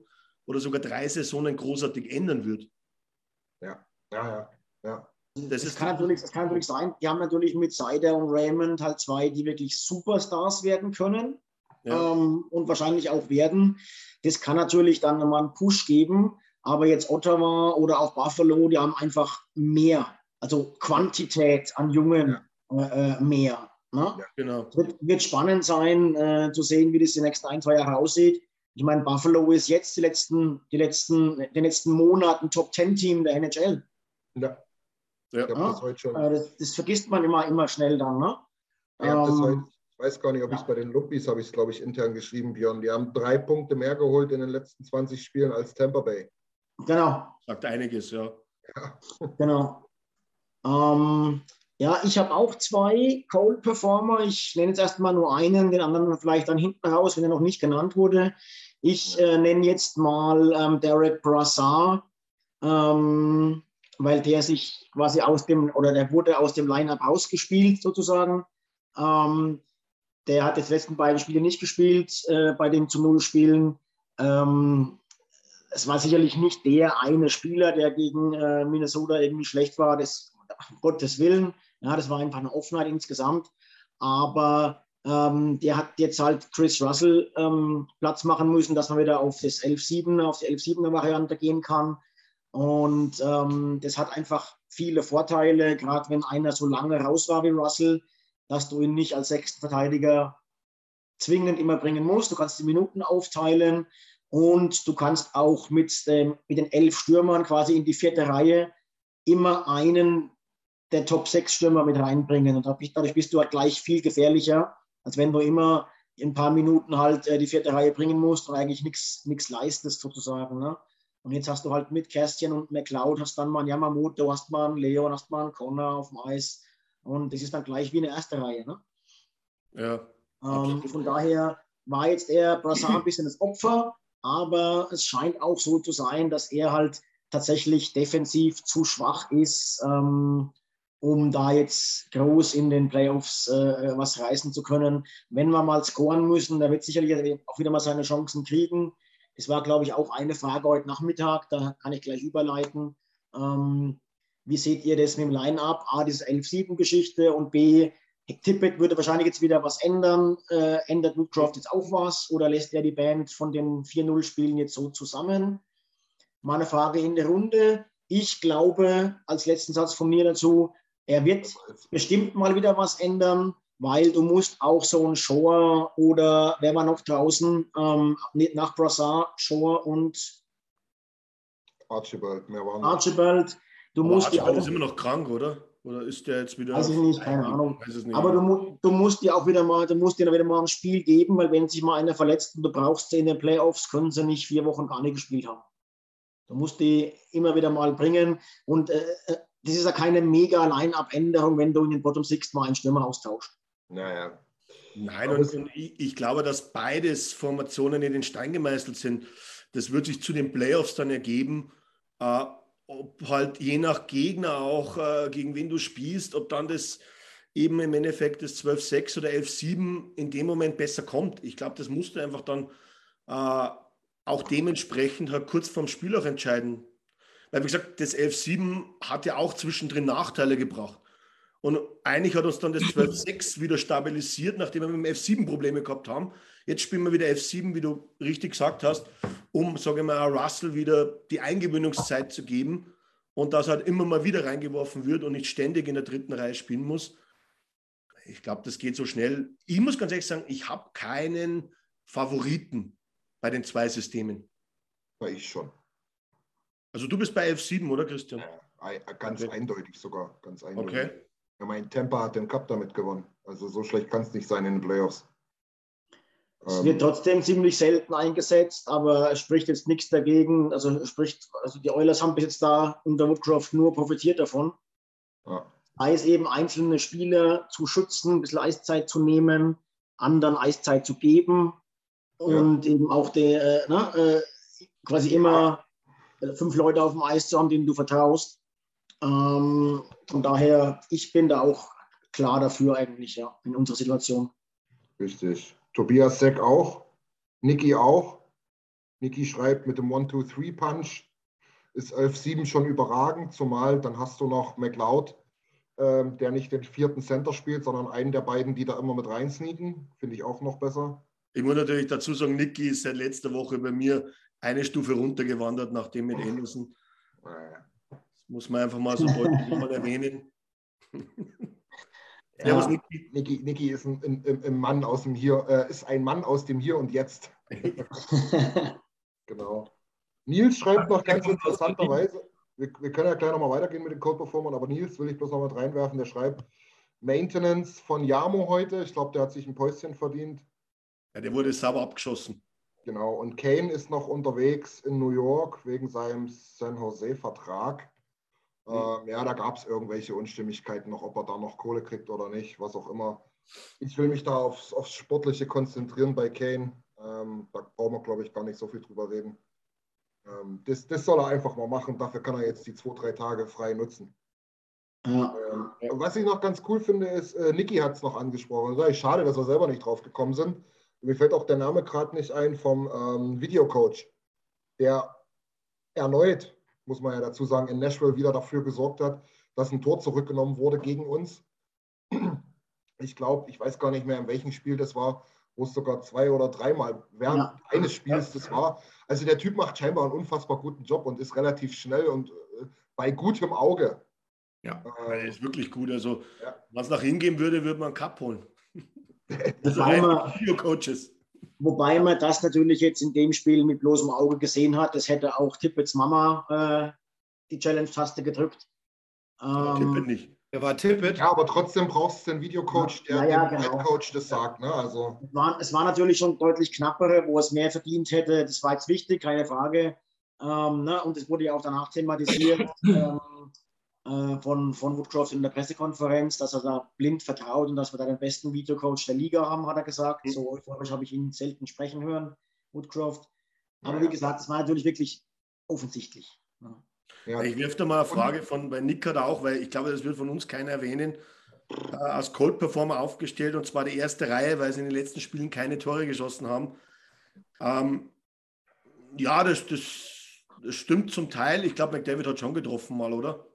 oder sogar drei Saisonen großartig ändern wird. Ja, ja, ja. ja. Das, das, kann natürlich, das kann natürlich sein. Die haben natürlich mit Seider und Raymond halt zwei, die wirklich Superstars werden können ja. ähm, und wahrscheinlich auch werden. Das kann natürlich dann nochmal einen Push geben. Aber jetzt Ottawa oder auch Buffalo, die haben einfach mehr, also Quantität an Jungen ja. äh, äh mehr. Ne? Ja, genau. Es wird, wird, spannend sein, äh, zu sehen, wie das die nächsten ein, zwei Jahre aussieht. Ich meine, Buffalo ist jetzt die letzten, die letzten, den letzten Monaten Top Ten Team der NHL. Ja. Ja, das, äh, das, das, vergisst man immer, immer schnell dann. Ne? Ja, ähm, heute, ich weiß gar nicht, ob ja. ich es bei den Luppies habe ich es, glaube ich, intern geschrieben, Björn. Die haben drei Punkte mehr geholt in den letzten 20 Spielen als Tampa Bay. Genau. Sagt einiges, ja. ja. Genau. Ähm, ja, ich habe auch zwei Cold Performer. Ich nenne jetzt erstmal nur einen, den anderen vielleicht dann hinten raus, wenn er noch nicht genannt wurde. Ich äh, nenne jetzt mal ähm, Derek Brassard. Ähm, weil der sich quasi aus dem, oder der wurde aus dem Lineup ausgespielt sozusagen. Ähm, der hat jetzt letzten beiden Spiele nicht gespielt, äh, bei den zu Null Spielen. Ähm, es war sicherlich nicht der eine Spieler, der gegen äh, Minnesota irgendwie schlecht war, das, um Gottes Willen. Ja, das war einfach eine Offenheit insgesamt. Aber ähm, der hat jetzt halt Chris Russell ähm, Platz machen müssen, dass man wieder auf das 11-7, auf die 11-7er Variante gehen kann. Und ähm, das hat einfach viele Vorteile, gerade wenn einer so lange raus war wie Russell, dass du ihn nicht als sechsten Verteidiger zwingend immer bringen musst. Du kannst die Minuten aufteilen und du kannst auch mit, ähm, mit den elf Stürmern quasi in die vierte Reihe immer einen der Top 6 Stürmer mit reinbringen. Und dadurch bist du halt gleich viel gefährlicher, als wenn du immer in ein paar Minuten halt äh, die vierte Reihe bringen musst und eigentlich nichts leistest sozusagen. Ne? Und jetzt hast du halt mit Kästchen und McLeod hast dann mal einen Yamamoto, hast mal einen Leon, hast mal einen Connor auf dem Eis. Und das ist dann gleich wie eine erste Reihe. Ne? Ja. Ähm, von daher war jetzt eher Brassard ein bisschen das Opfer, aber es scheint auch so zu sein, dass er halt tatsächlich defensiv zu schwach ist, ähm, um da jetzt groß in den Playoffs äh, was reißen zu können. Wenn wir mal scoren müssen, der wird sicherlich auch wieder mal seine Chancen kriegen. Das war, glaube ich, auch eine Frage heute Nachmittag, da kann ich gleich überleiten. Ähm, wie seht ihr das mit dem Line-Up? A, diese 11-7-Geschichte und B, Tippett würde wahrscheinlich jetzt wieder was ändern. Äh, ändert Woodcroft jetzt auch was oder lässt er die Band von den 4-0-Spielen jetzt so zusammen? Meine Frage in der Runde. Ich glaube, als letzten Satz von mir dazu, er wird bestimmt mal wieder was ändern weil du musst auch so ein Shore oder wer war noch draußen ähm, nach Brassard, Shore und Archibald, mehr waren Archibald, du Aber musst Archibald ist immer noch krank, oder? Oder ist der jetzt wieder? Weiß ich nicht, keine Ahnung. Nicht Aber du, du, musst dir auch wieder mal, du musst dir wieder mal ein Spiel geben, weil wenn sich mal einer verletzt und du brauchst sie in den Playoffs, können sie nicht vier Wochen gar nicht gespielt haben. Du musst die immer wieder mal bringen und äh, äh das ist ja keine mega Line-Up-Änderung, wenn du in den Bottom Six mal einen Stürmer austauscht. Naja. Nein, und, und ich, ich, glaube, dass beides Formationen in den Stein gemeißelt sind. Das wird sich zu den Playoffs dann ergeben, äh, ob halt je nach Gegner auch, äh, gegen wen du spielst, ob dann das eben im Endeffekt das 12-6 oder 11-7 in dem Moment besser kommt. Ich glaube, das musst du einfach dann äh, auch dementsprechend halt kurz vorm Spiel auch entscheiden. Weil, wie gesagt, das 11-7 hat ja auch zwischendrin Nachteile gebracht. Und eigentlich hat uns dann das 12-6 wieder stabilisiert, nachdem wir mit dem F7 Probleme gehabt haben. Jetzt spielen wir wieder F7, wie du richtig gesagt hast, um, sage ich mal, Russell wieder die Eingewöhnungszeit zu geben und dass er halt immer mal wieder reingeworfen wird und nicht ständig in der dritten Reihe spielen muss. Ich glaube, das geht so schnell. Ich muss ganz ehrlich sagen, ich habe keinen Favoriten bei den zwei Systemen. Ich schon. Also du bist bei F7, oder Christian? Ja, ganz okay. eindeutig sogar. Ganz eindeutig. Okay. Ja, mein Temper hat den Cup damit gewonnen. Also so schlecht kann es nicht sein in den Playoffs. Es ähm, wird trotzdem ziemlich selten eingesetzt, aber es spricht jetzt nichts dagegen. Also spricht, also die Oilers haben bis jetzt da unter Woodcroft nur profitiert davon. Ja. Eis eben einzelne Spieler zu schützen, ein bisschen Eiszeit zu nehmen. anderen Eiszeit zu geben und ja. eben auch der, äh, ne, äh, quasi immer fünf Leute auf dem Eis zu haben, denen du vertraust. Ähm, von daher, ich bin da auch klar dafür eigentlich, ja, in unserer Situation. Richtig. Tobias Seck auch, Niki auch. Niki schreibt mit dem 1-2-3-Punch ist 11-7 schon überragend, zumal dann hast du noch McLeod, ähm, der nicht den vierten Center spielt, sondern einen der beiden, die da immer mit reinsneaken. Finde ich auch noch besser. Ich muss natürlich dazu sagen, Niki ist seit letzter Woche bei mir eine Stufe runtergewandert, nachdem mit Anderson. Das muss man einfach mal so deutlich erwähnen. Ja, Niki. Niki, Niki ist ein, ein, ein, Mann aus dem Hier, äh, ist ein Mann aus dem Hier und Jetzt. genau. Nils schreibt noch ganz interessanterweise, wir, wir, können ja gleich nochmal weitergehen mit den Code Performern, aber Nils will ich bloß noch mit reinwerfen, der schreibt Maintenance von Jamo heute. Ich glaube, der hat sich ein Päuschen verdient. Ja, der wurde sauber abgeschossen. Genau, und Kane ist noch unterwegs in New York wegen seinem San Jose-Vertrag. Mhm. Ähm, ja, da gab es irgendwelche Unstimmigkeiten noch, ob er da noch Kohle kriegt oder nicht, was auch immer. Ich will mich da aufs, aufs Sportliche konzentrieren bei Kane. Ähm, da brauchen wir, glaube ich, gar nicht so viel drüber reden. Ähm, das, das soll er einfach mal machen. Dafür kann er jetzt die zwei, drei Tage frei nutzen. Ja. Ähm, was ich noch ganz cool finde, ist, äh, Niki hat es noch angesprochen. Schade, dass wir selber nicht drauf gekommen sind. Mir fällt auch der Name gerade nicht ein vom ähm, Videocoach, der erneut, muss man ja dazu sagen, in Nashville wieder dafür gesorgt hat, dass ein Tor zurückgenommen wurde gegen uns. Ich glaube, ich weiß gar nicht mehr, in welchem Spiel das war, wo es sogar zwei oder dreimal während ja. eines Spiels das war. Also der Typ macht scheinbar einen unfassbar guten Job und ist relativ schnell und äh, bei gutem Auge. Ja, äh, er ist wirklich gut. Also, ja. was nach hingehen würde, würde man einen Cup holen. wobei, man, wobei man das natürlich jetzt in dem Spiel mit bloßem Auge gesehen hat. Das hätte auch Tippets Mama äh, die Challenge-Taste gedrückt. Ähm, Tippet nicht. Der war Tippet. Ja, aber trotzdem brauchst du einen Videocoach, der ja, ja, dem genau. Coach das sagt. Ne? Also. Es, war, es war natürlich schon deutlich knappere, wo es mehr verdient hätte. Das war jetzt wichtig, keine Frage. Ähm, ne? Und es wurde ja auch danach thematisiert ähm, äh, von, von Woodcroft in der Pressekonferenz, dass er da blind vertraut und dass wir da den besten Videocoach der Liga haben, hat er gesagt. Mhm. So euphorisch habe ich ihn selten sprechen hören, Woodcroft. Aber wie gesagt, es war natürlich wirklich offensichtlich. Ne? Ja. Ich wirf da mal eine Frage von bei Nick da auch, weil ich glaube, das wird von uns keiner erwähnen. Äh, als Cold Performer aufgestellt und zwar die erste Reihe, weil sie in den letzten Spielen keine Tore geschossen haben. Ähm, ja, das, das, das stimmt zum Teil. Ich glaube, McDavid hat schon getroffen mal, oder?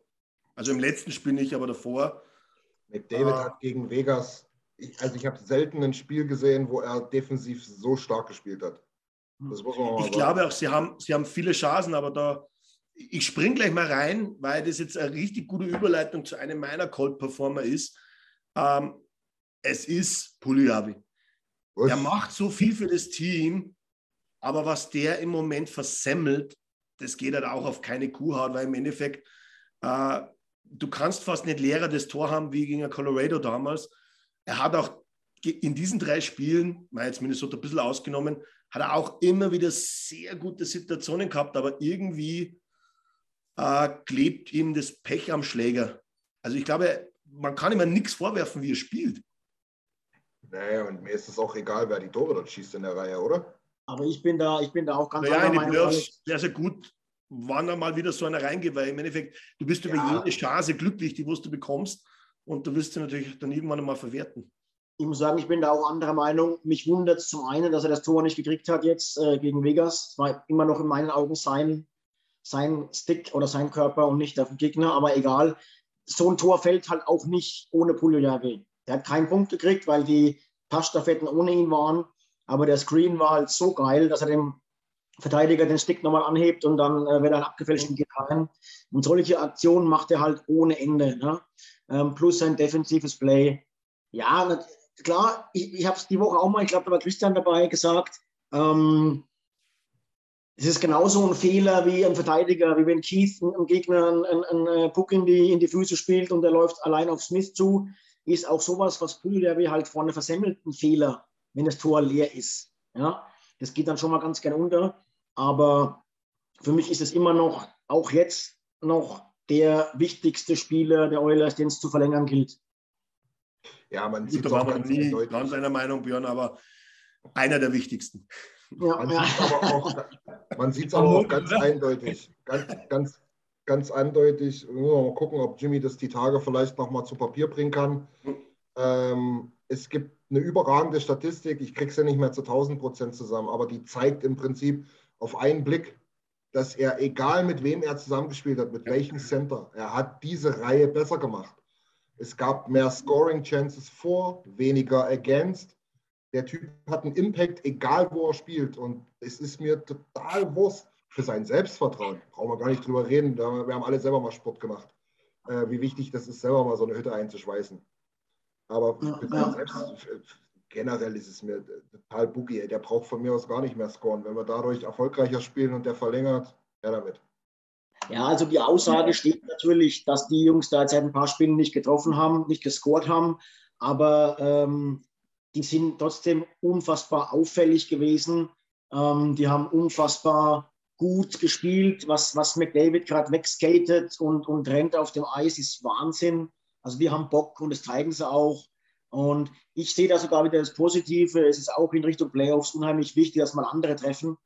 Also im letzten Spiel nicht, aber davor. McDavid äh, hat gegen Vegas, ich, also ich habe selten ein Spiel gesehen, wo er defensiv so stark gespielt hat. Das muss man mal ich sagen. glaube auch, sie haben, sie haben viele Chancen, aber da ich springe gleich mal rein, weil das jetzt eine richtig gute Überleitung zu einem meiner Cold-Performer ist. Ähm, es ist Puliavi. Er macht so viel für das Team, aber was der im Moment versemmelt, das geht halt auch auf keine Kuhhaut, weil im Endeffekt, äh, du kannst fast nicht leerer das Tor haben wie gegen Colorado damals. Er hat auch in diesen drei Spielen, mal jetzt Minnesota ein bisschen ausgenommen, hat er auch immer wieder sehr gute Situationen gehabt, aber irgendwie äh, klebt ihm das Pech am Schläger. Also ich glaube, man kann ihm nichts vorwerfen, wie er spielt. Naja, und mir ist es auch egal, wer die Tore dort schießt in der Reihe, oder? Aber ich bin da, ich bin da auch ganz naja, in den Playoffs sehr, sehr gut, wann da mal wieder so einer reingeht, weil im Endeffekt, du bist ja. über jede Chance glücklich, die du bekommst und du wirst sie natürlich dann irgendwann einmal verwerten. Ich muss sagen, ich bin da auch anderer Meinung. Mich wundert es zum einen, dass er das Tor nicht gekriegt hat jetzt äh, gegen Vegas. Es war immer noch in meinen Augen sein sein Stick oder sein Körper und nicht der Gegner, aber egal. So ein Tor fällt halt auch nicht ohne Puljujärvi. Der hat keinen Punkt gekriegt, weil die Passstaffetten ohne ihn waren. Aber der Screen war halt so geil, dass er dem Verteidiger den Stick nochmal anhebt und dann äh, wird er abgefälscht und geht rein. Und solche Aktionen macht er halt ohne Ende. Ne? Ähm, plus sein defensives Play. Ja, klar, ich, ich habe es die Woche auch mal, ich glaube, da war Christian dabei, gesagt, ähm, es ist genauso ein Fehler wie ein Verteidiger, wie wenn Keith einem Gegner einen, einen äh, Puck in die, in die Füße spielt und er läuft allein auf Smith zu. Ist auch sowas, was Puljärvi halt vorne versemmelt, ein Fehler, wenn das Tor leer ist. Ja, das geht dann schon mal ganz gern unter. Aber für mich ist es immer noch, auch jetzt noch der wichtigste Spieler der Oilers, den es zu verlängern gilt. Ja, man Gut, sieht es waren auch nie eindeutig. ganz einer Meinung, Björn, aber einer der wichtigsten. Ja, Man ja. sieht es aber auch, man sieht's aber auch ganz eindeutig. Ganz, ganz, ganz eindeutig. Mal gucken, ob Jimmy das die Tage vielleicht nochmal zu Papier bringen kann. Ähm, es gibt eine überragende Statistik. Ich kriege es ja nicht mehr zu 1000 Prozent zusammen, aber die zeigt im Prinzip auf einen Blick, dass er, egal mit wem er zusammengespielt hat, mit welchem Center, er hat diese Reihe besser gemacht. Es gab mehr Scoring Chances vor, weniger against. Der Typ hat einen Impact, egal wo er spielt. Und es ist mir total Wurst für sein Selbstvertrauen. Brauchen wir gar nicht drüber reden. Wir haben alle selber mal Sport gemacht. Äh, wie wichtig das ist, selber mal so eine Hütte einzuschweißen. Aber für ja. sein Selbst, generell ist es mir total boogie. Der braucht von mir aus gar nicht mehr scoren. Wenn wir dadurch erfolgreicher spielen und der verlängert, ja damit. Ja, also die Aussage steht natürlich, dass die Jungs da jetzt seit ein paar Spielen nicht getroffen haben, nicht gescored haben, aber ähm, die sind trotzdem unfassbar auffällig gewesen. Ähm, die haben unfassbar gut gespielt. Was, was McDavid gerade wegskatet und, und rennt auf dem Eis, ist Wahnsinn. Also die haben Bock und das zeigen sie auch. Und ich sehe da sogar wieder das Positive. Es ist auch in Richtung Playoffs unheimlich wichtig, dass man andere treffen.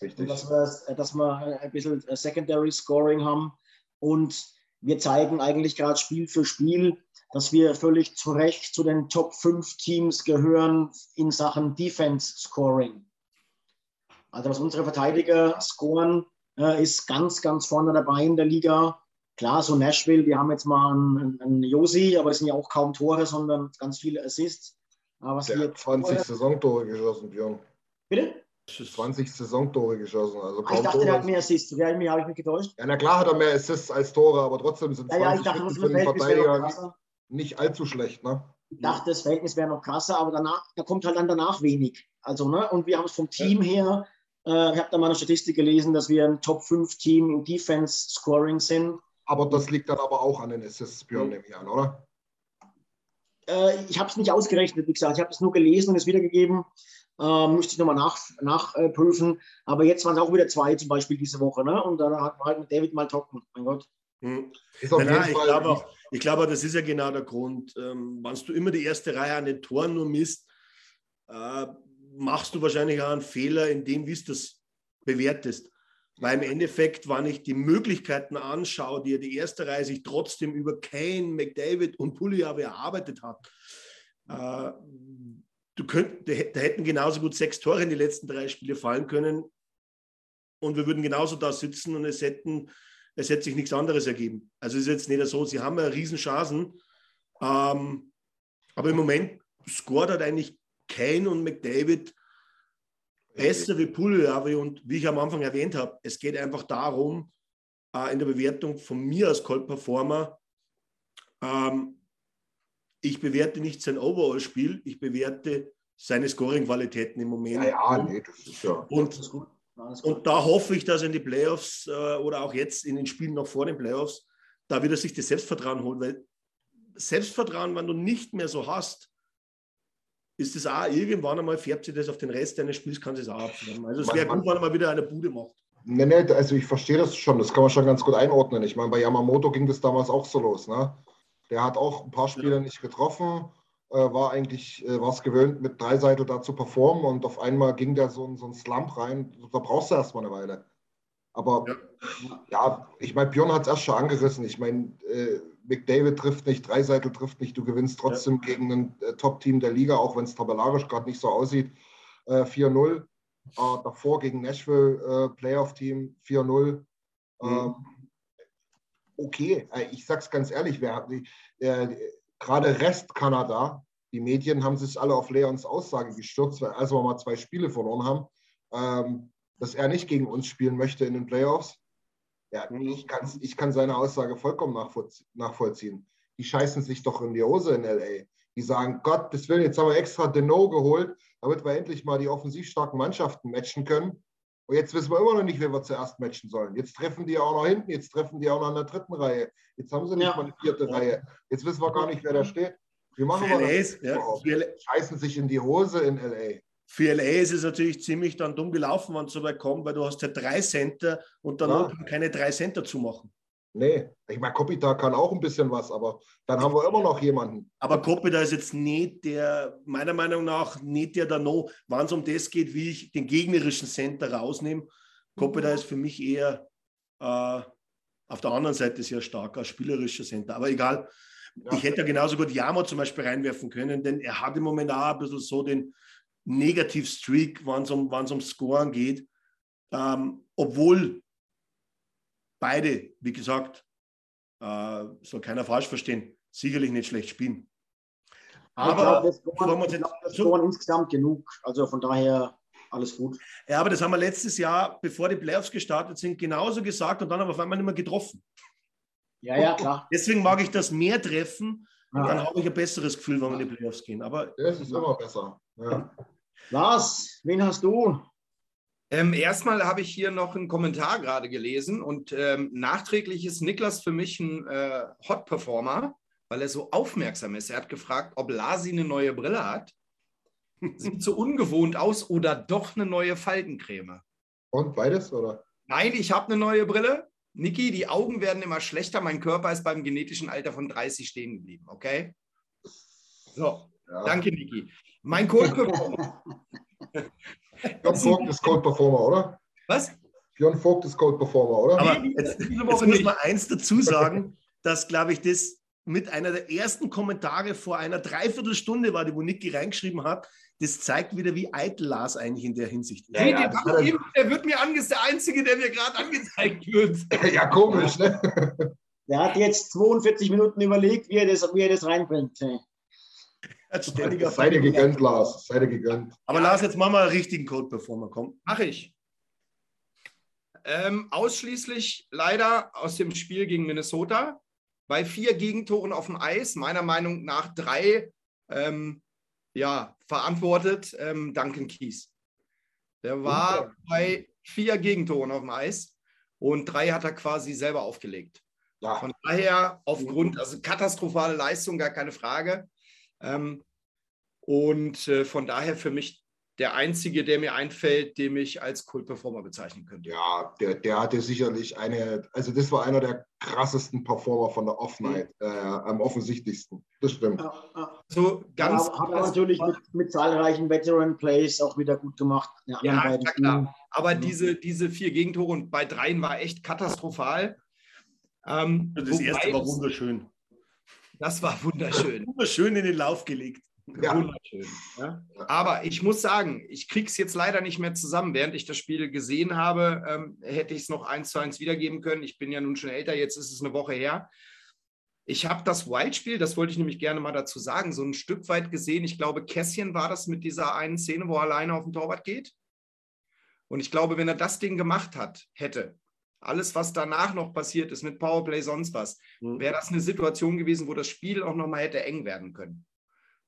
Richtig. Und dass wir, dass wir ein bisschen äh, Secondary Scoring haben. Und wir zeigen eigentlich gerade Spiel für Spiel, dass wir völlig zu Recht zu den Top 5 Teams gehören in Sachen Defense Scoring. Also was unsere Verteidiger scoren, äh, ist ganz, ganz vorne dabei in der Liga. Klar, so Nashville, die haben jetzt mal einen, einen Josi, aber das sind ja auch kaum Tore, sondern ganz viele Assists. Aber was Der hat 20 Saisontore geschossen, Björn. Bitte? 20 Saisontore geschossen. Also Ah, ich kaum dachte, der Tore. hat mehr Assists. Ja, habe ich mich getäuscht. Ja, na klar hat er mehr Assists als Tore, aber trotzdem sind Ja, 20 ja, ich dachte, für den Verteidiger nicht, allzu schlecht. Ne? Ich dachte, das Verhältnis wäre noch krasser, aber danach, da kommt halt dann danach wenig. Also, ne, und wir haben es vom Team her, äh, ich habe da mal eine Statistik gelesen, dass wir ein Top 5 Team im Defense Scoring sind. Aber das liegt dann aber auch an den Assists, Björn, Mhm. nehme ich an, oder? Äh, ich habe es nicht ausgerechnet, wie gesagt, ich habe es nur gelesen und es wiedergegeben. Äh, müsste ich nochmal nachprüfen. Nach, äh, prüfen. aber jetzt waren es auch wieder zwei zum Beispiel diese Woche. Ne? Und dann hat man halt mit David mal trocken. Mein Gott. Hm. Ist auf Nein, jeden nein, ich Fall. glaube auch, ich glaube, das ist ja genau der Grund. Ähm, wenn du immer die erste Reihe an den Toren nur misst, äh, machst du wahrscheinlich auch einen Fehler in dem, wie du das bewertest. Weil im Endeffekt, wenn ich die Möglichkeiten anschaue, die ja die erste Reihe sich trotzdem über Kane, McDavid und Puljujarvi erarbeitet hat, äh, du könnt, da hätten genauso gut sechs Tore in die letzten drei Spiele fallen können und wir würden genauso da sitzen und es hätten es hätte sich nichts anderes ergeben. Also es ist jetzt nicht so, sie haben ja Riesenchancen, ähm, aber im Moment scoret halt eigentlich Kane und McDavid besser wie Puljujarvi und wie ich am Anfang erwähnt habe, es geht einfach darum, äh, in der Bewertung von mir als Cold Performer, ähm, ich bewerte nicht sein Overall-Spiel, ich bewerte seine Scoring-Qualitäten im Moment. Ja, ja, nee, das ist ja. Und Alles gut. Alles gut. und da hoffe ich, dass er in die Playoffs äh, oder auch jetzt in den Spielen noch vor den Playoffs, da wieder sich das Selbstvertrauen holen, weil Selbstvertrauen, wenn du nicht mehr so hast, ist es auch irgendwann einmal, färbt sich das auf den Rest deines Spiels, kann es auch abfärben. Also es wäre Man- gut, wenn er mal wieder eine Bude macht. Nee, nee, also ich verstehe das schon, das kann man schon ganz gut einordnen. Ich meine, bei Yamamoto ging das damals auch so los. Ne? Der hat auch ein paar Spiele nicht getroffen, äh, war eigentlich, äh, war es gewöhnt, mit Dreiseitel da zu performen und auf einmal ging der so, so einen Slump rein. Da brauchst du erstmal eine Weile. Aber ja, ich meine, Björn hat es erst schon angerissen. Ich meine, äh, McDavid trifft nicht, Dreiseitel trifft nicht. Du gewinnst trotzdem gegen ein äh, Top-Team der Liga, auch wenn es tabellarisch gerade nicht so aussieht. Äh, 4-0. Äh, davor gegen Nashville, äh, Playoff-Team 4-0. Ähm, okay, äh, ich sag's ganz ehrlich, wer hat, äh, gerade Rest Kanada, die Medien haben sich alle auf Leons Aussage gestürzt, weil als wir mal zwei Spiele verloren haben, ähm, dass er nicht gegen uns spielen möchte in den Playoffs. Ja, ich, kann's, ich kann seine Aussage vollkommen nachvollzie- nachvollziehen. Die scheißen sich doch in die Hose in LA. Die sagen, Gott, das will jetzt haben wir extra Deno geholt, damit wir endlich mal die offensiv starken Mannschaften matchen können. Und jetzt wissen wir immer noch nicht, wer wir zuerst matchen sollen. Jetzt treffen die auch noch hinten, jetzt treffen die auch noch in der dritten Reihe. Jetzt haben sie nicht Ja. mal eine vierte Reihe. Jetzt wissen wir gar nicht, wer da steht. Wie machen wir das ja, Scheißen sich in die Hose in LA. Für LA ist es natürlich ziemlich dann dumm gelaufen, wenn es so weit kommt, weil du hast ja drei Center und dann Ja. keine drei Center zu machen. Nee, ich meine, Kopita kann auch ein bisschen was, aber dann haben wir immer noch jemanden. Aber Kopita ist jetzt nicht der, meiner Meinung nach, nicht der da noch, wenn es um das geht, wie ich den gegnerischen Center rausnehme. Kopita ist für mich eher äh, auf der anderen Seite sehr starker spielerischer Center. Aber egal, ja. ich hätte ja genauso gut Jamo zum Beispiel reinwerfen können, denn er hat im Moment auch ein bisschen so den Negativ-Streak, wenn es um, um Scoren geht. Ähm, obwohl beide, wie gesagt, äh, soll keiner falsch verstehen, sicherlich nicht schlecht spielen. Aber ich glaube, das, das so, insgesamt genug. Also von daher alles gut. Ja, aber das haben wir letztes Jahr, bevor die Playoffs gestartet sind, genauso gesagt und dann haben wir auf einmal nicht mehr getroffen. Ja, ja, klar. Deswegen mag ich das mehr treffen und ja. dann habe ich ein besseres Gefühl, wenn wir in die Playoffs gehen. Aber das ist immer besser. Ja. Lars, wen hast du? Ähm, erstmal habe ich hier noch einen Kommentar gerade gelesen und ähm, nachträglich ist Niklas für mich ein äh, Hot-Performer, weil er so aufmerksam ist. Er hat gefragt, ob Lasi eine neue Brille hat. Sieht so ungewohnt aus oder doch eine neue Faltencreme. Und beides, oder? Nein, ich habe eine neue Brille. Niki, die Augen werden immer schlechter. Mein Körper ist beim genetischen Alter von 30 stehen geblieben, okay? So, ja. danke, Niki. Mein Code Björn Vogt ist Code Performer, oder? Was? Björn Vogt ist Code Performer, oder? Aber jetzt, jetzt muss man eins dazu sagen, dass, glaube ich, das mit einer der ersten Kommentare vor einer Dreiviertelstunde war, die wo Niki reingeschrieben hat, das zeigt wieder, wie eitel Lars eigentlich in der Hinsicht ist. Ja, ja, der, eben, der wird mir angezeigt, der Einzige, der mir gerade angezeigt wird. ja, komisch, ne? Der hat jetzt 42 Minuten überlegt, wie er das, wie er das reinbringt. Ständiger Sei dir gegönnt, Lars. Sei dir gegönnt. Aber Lars, jetzt machen wir einen richtigen Code, bevor wir kommen. Mach ich. Ähm, ausschließlich leider aus dem Spiel gegen Minnesota. Bei vier Gegentoren auf dem Eis, meiner Meinung nach drei ähm, ja, verantwortet ähm, Duncan Keys. Der war okay. bei vier Gegentoren auf dem Eis und drei hat er quasi selber aufgelegt. Ja. Von daher aufgrund, also katastrophale Leistung, gar keine Frage. Ähm, und äh, von daher für mich der einzige, der mir einfällt, den ich als Kult-Performer bezeichnen könnte. Ja, der, der hatte sicherlich eine, also das war einer der krassesten Performer von der Off-Night, äh, am offensichtlichsten. Das stimmt. So ganz. Ja, hat er natürlich mit, mit, zahlreichen Veteran-Plays auch wieder gut gemacht. Ja, ja klar. Aber mhm. diese, diese vier Gegentore und bei dreien war echt katastrophal. Ähm, das erste war wunderschön. Das war wunderschön. wunderschön in den Lauf gelegt. Ja. Wunderschön. Ja? Aber ich muss sagen, ich kriege es jetzt leider nicht mehr zusammen. Während ich das Spiel gesehen habe, ähm, hätte ich es noch eins zu eins wiedergeben können. Ich bin ja nun schon älter, jetzt ist es eine Woche her. Ich habe das Wild-Spiel, das wollte ich nämlich gerne mal dazu sagen, so ein Stück weit gesehen. Ich glaube, Kässchen war das mit dieser einen Szene, wo er alleine auf den Torwart geht. Und ich glaube, wenn er das Ding gemacht hat, hätte, alles, was danach noch passiert ist mit Powerplay, sonst was, mhm. wäre das eine Situation gewesen, wo das Spiel auch nochmal hätte eng werden können.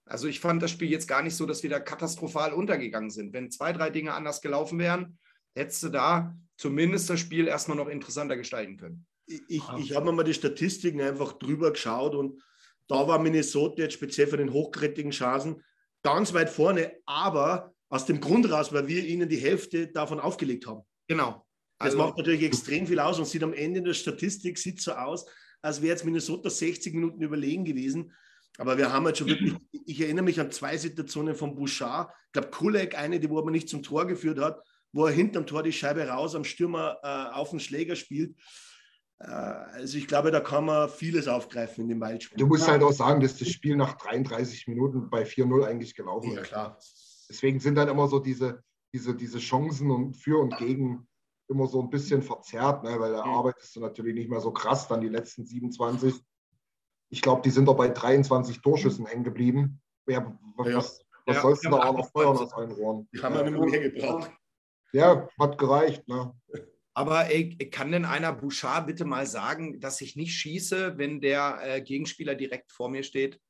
Also ich fand das Spiel jetzt gar nicht so, dass wir da katastrophal untergegangen sind. Wenn zwei, drei Dinge anders gelaufen wären, hättest du da zumindest das Spiel erstmal noch interessanter gestalten können. Ich, ich habe mir mal die Statistiken einfach drüber geschaut und da war Minnesota jetzt speziell für den hochkarätigen Chancen ganz weit vorne, aber aus dem Grund raus, weil wir ihnen die Hälfte davon aufgelegt haben. Genau. Das also, macht natürlich extrem viel aus und sieht am Ende in der Statistik sieht so aus, als wäre jetzt Minnesota 60 Minuten überlegen gewesen. Aber wir haben halt schon wirklich, ich erinnere mich an zwei Situationen von Bouchard. Ich glaube, Kulek, eine, die wo er nicht zum Tor geführt hat, wo er hinterm Tor die Scheibe raus am Stürmer äh, auf den Schläger spielt. Äh, also ich glaube, da kann man vieles aufgreifen in dem Waldspiel. Du musst halt auch sagen, dass das Spiel nach 33 Minuten bei 4-0 eigentlich gelaufen ist. Ja, klar. Deswegen sind dann immer so diese, diese, diese Chancen und für und gegen immer so ein bisschen verzerrt, ne? weil da mhm. arbeitest du natürlich nicht mehr so krass dann die letzten 27. Ich glaube, die sind doch bei 23 Torschüssen hängen geblieben. Ja, was, ja. was ja, sollst du da auch noch feuern aus allen Rohren? Die haben ja nicht mehr gebraucht. Ja, hat gereicht. Ne? Aber ey, kann denn einer Bouchard bitte mal sagen, dass ich nicht schieße, wenn der äh, Gegenspieler direkt vor mir steht?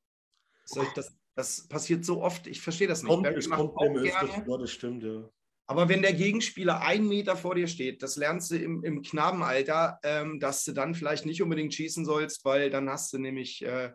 Das, das, passiert so oft, ich verstehe das nicht. Kommt, es kommt auch öfters vor, das stimmt, ja. Aber wenn der Gegenspieler einen Meter vor dir steht, das lernst du im, im Knabenalter, ähm, dass du dann vielleicht nicht unbedingt schießen sollst, weil dann hast du nämlich äh,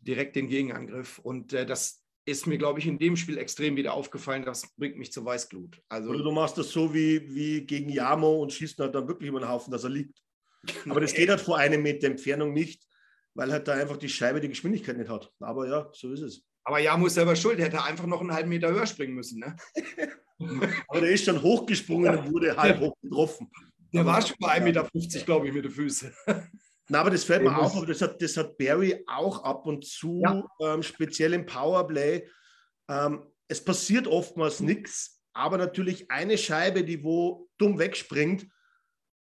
direkt den Gegenangriff. Und äh, das ist mir, glaube ich, in dem Spiel extrem wieder aufgefallen. Das bringt mich zur Weißglut. Also, Oder du machst das so wie, wie gegen Jamo und schießt halt dann wirklich über den Haufen, dass er liegt. Aber das geht halt vor einem Meter Entfernung nicht, weil halt da einfach die Scheibe die Geschwindigkeit nicht hat. Aber ja, so ist es. Aber ja, muss selber schuld. Er hätte einfach noch einen halben Meter höher springen müssen. Ne? Aber der ist schon hochgesprungen und wurde halb hoch getroffen. Der war schon bei 1,50 Meter, glaube ich, mit den Füßen. Na, aber das fällt mir auf, aber das hat, das hat Barry auch ab und zu, ja. ähm, speziell im Powerplay. Ähm, es passiert oftmals nichts, aber natürlich eine Scheibe, die wo dumm wegspringt,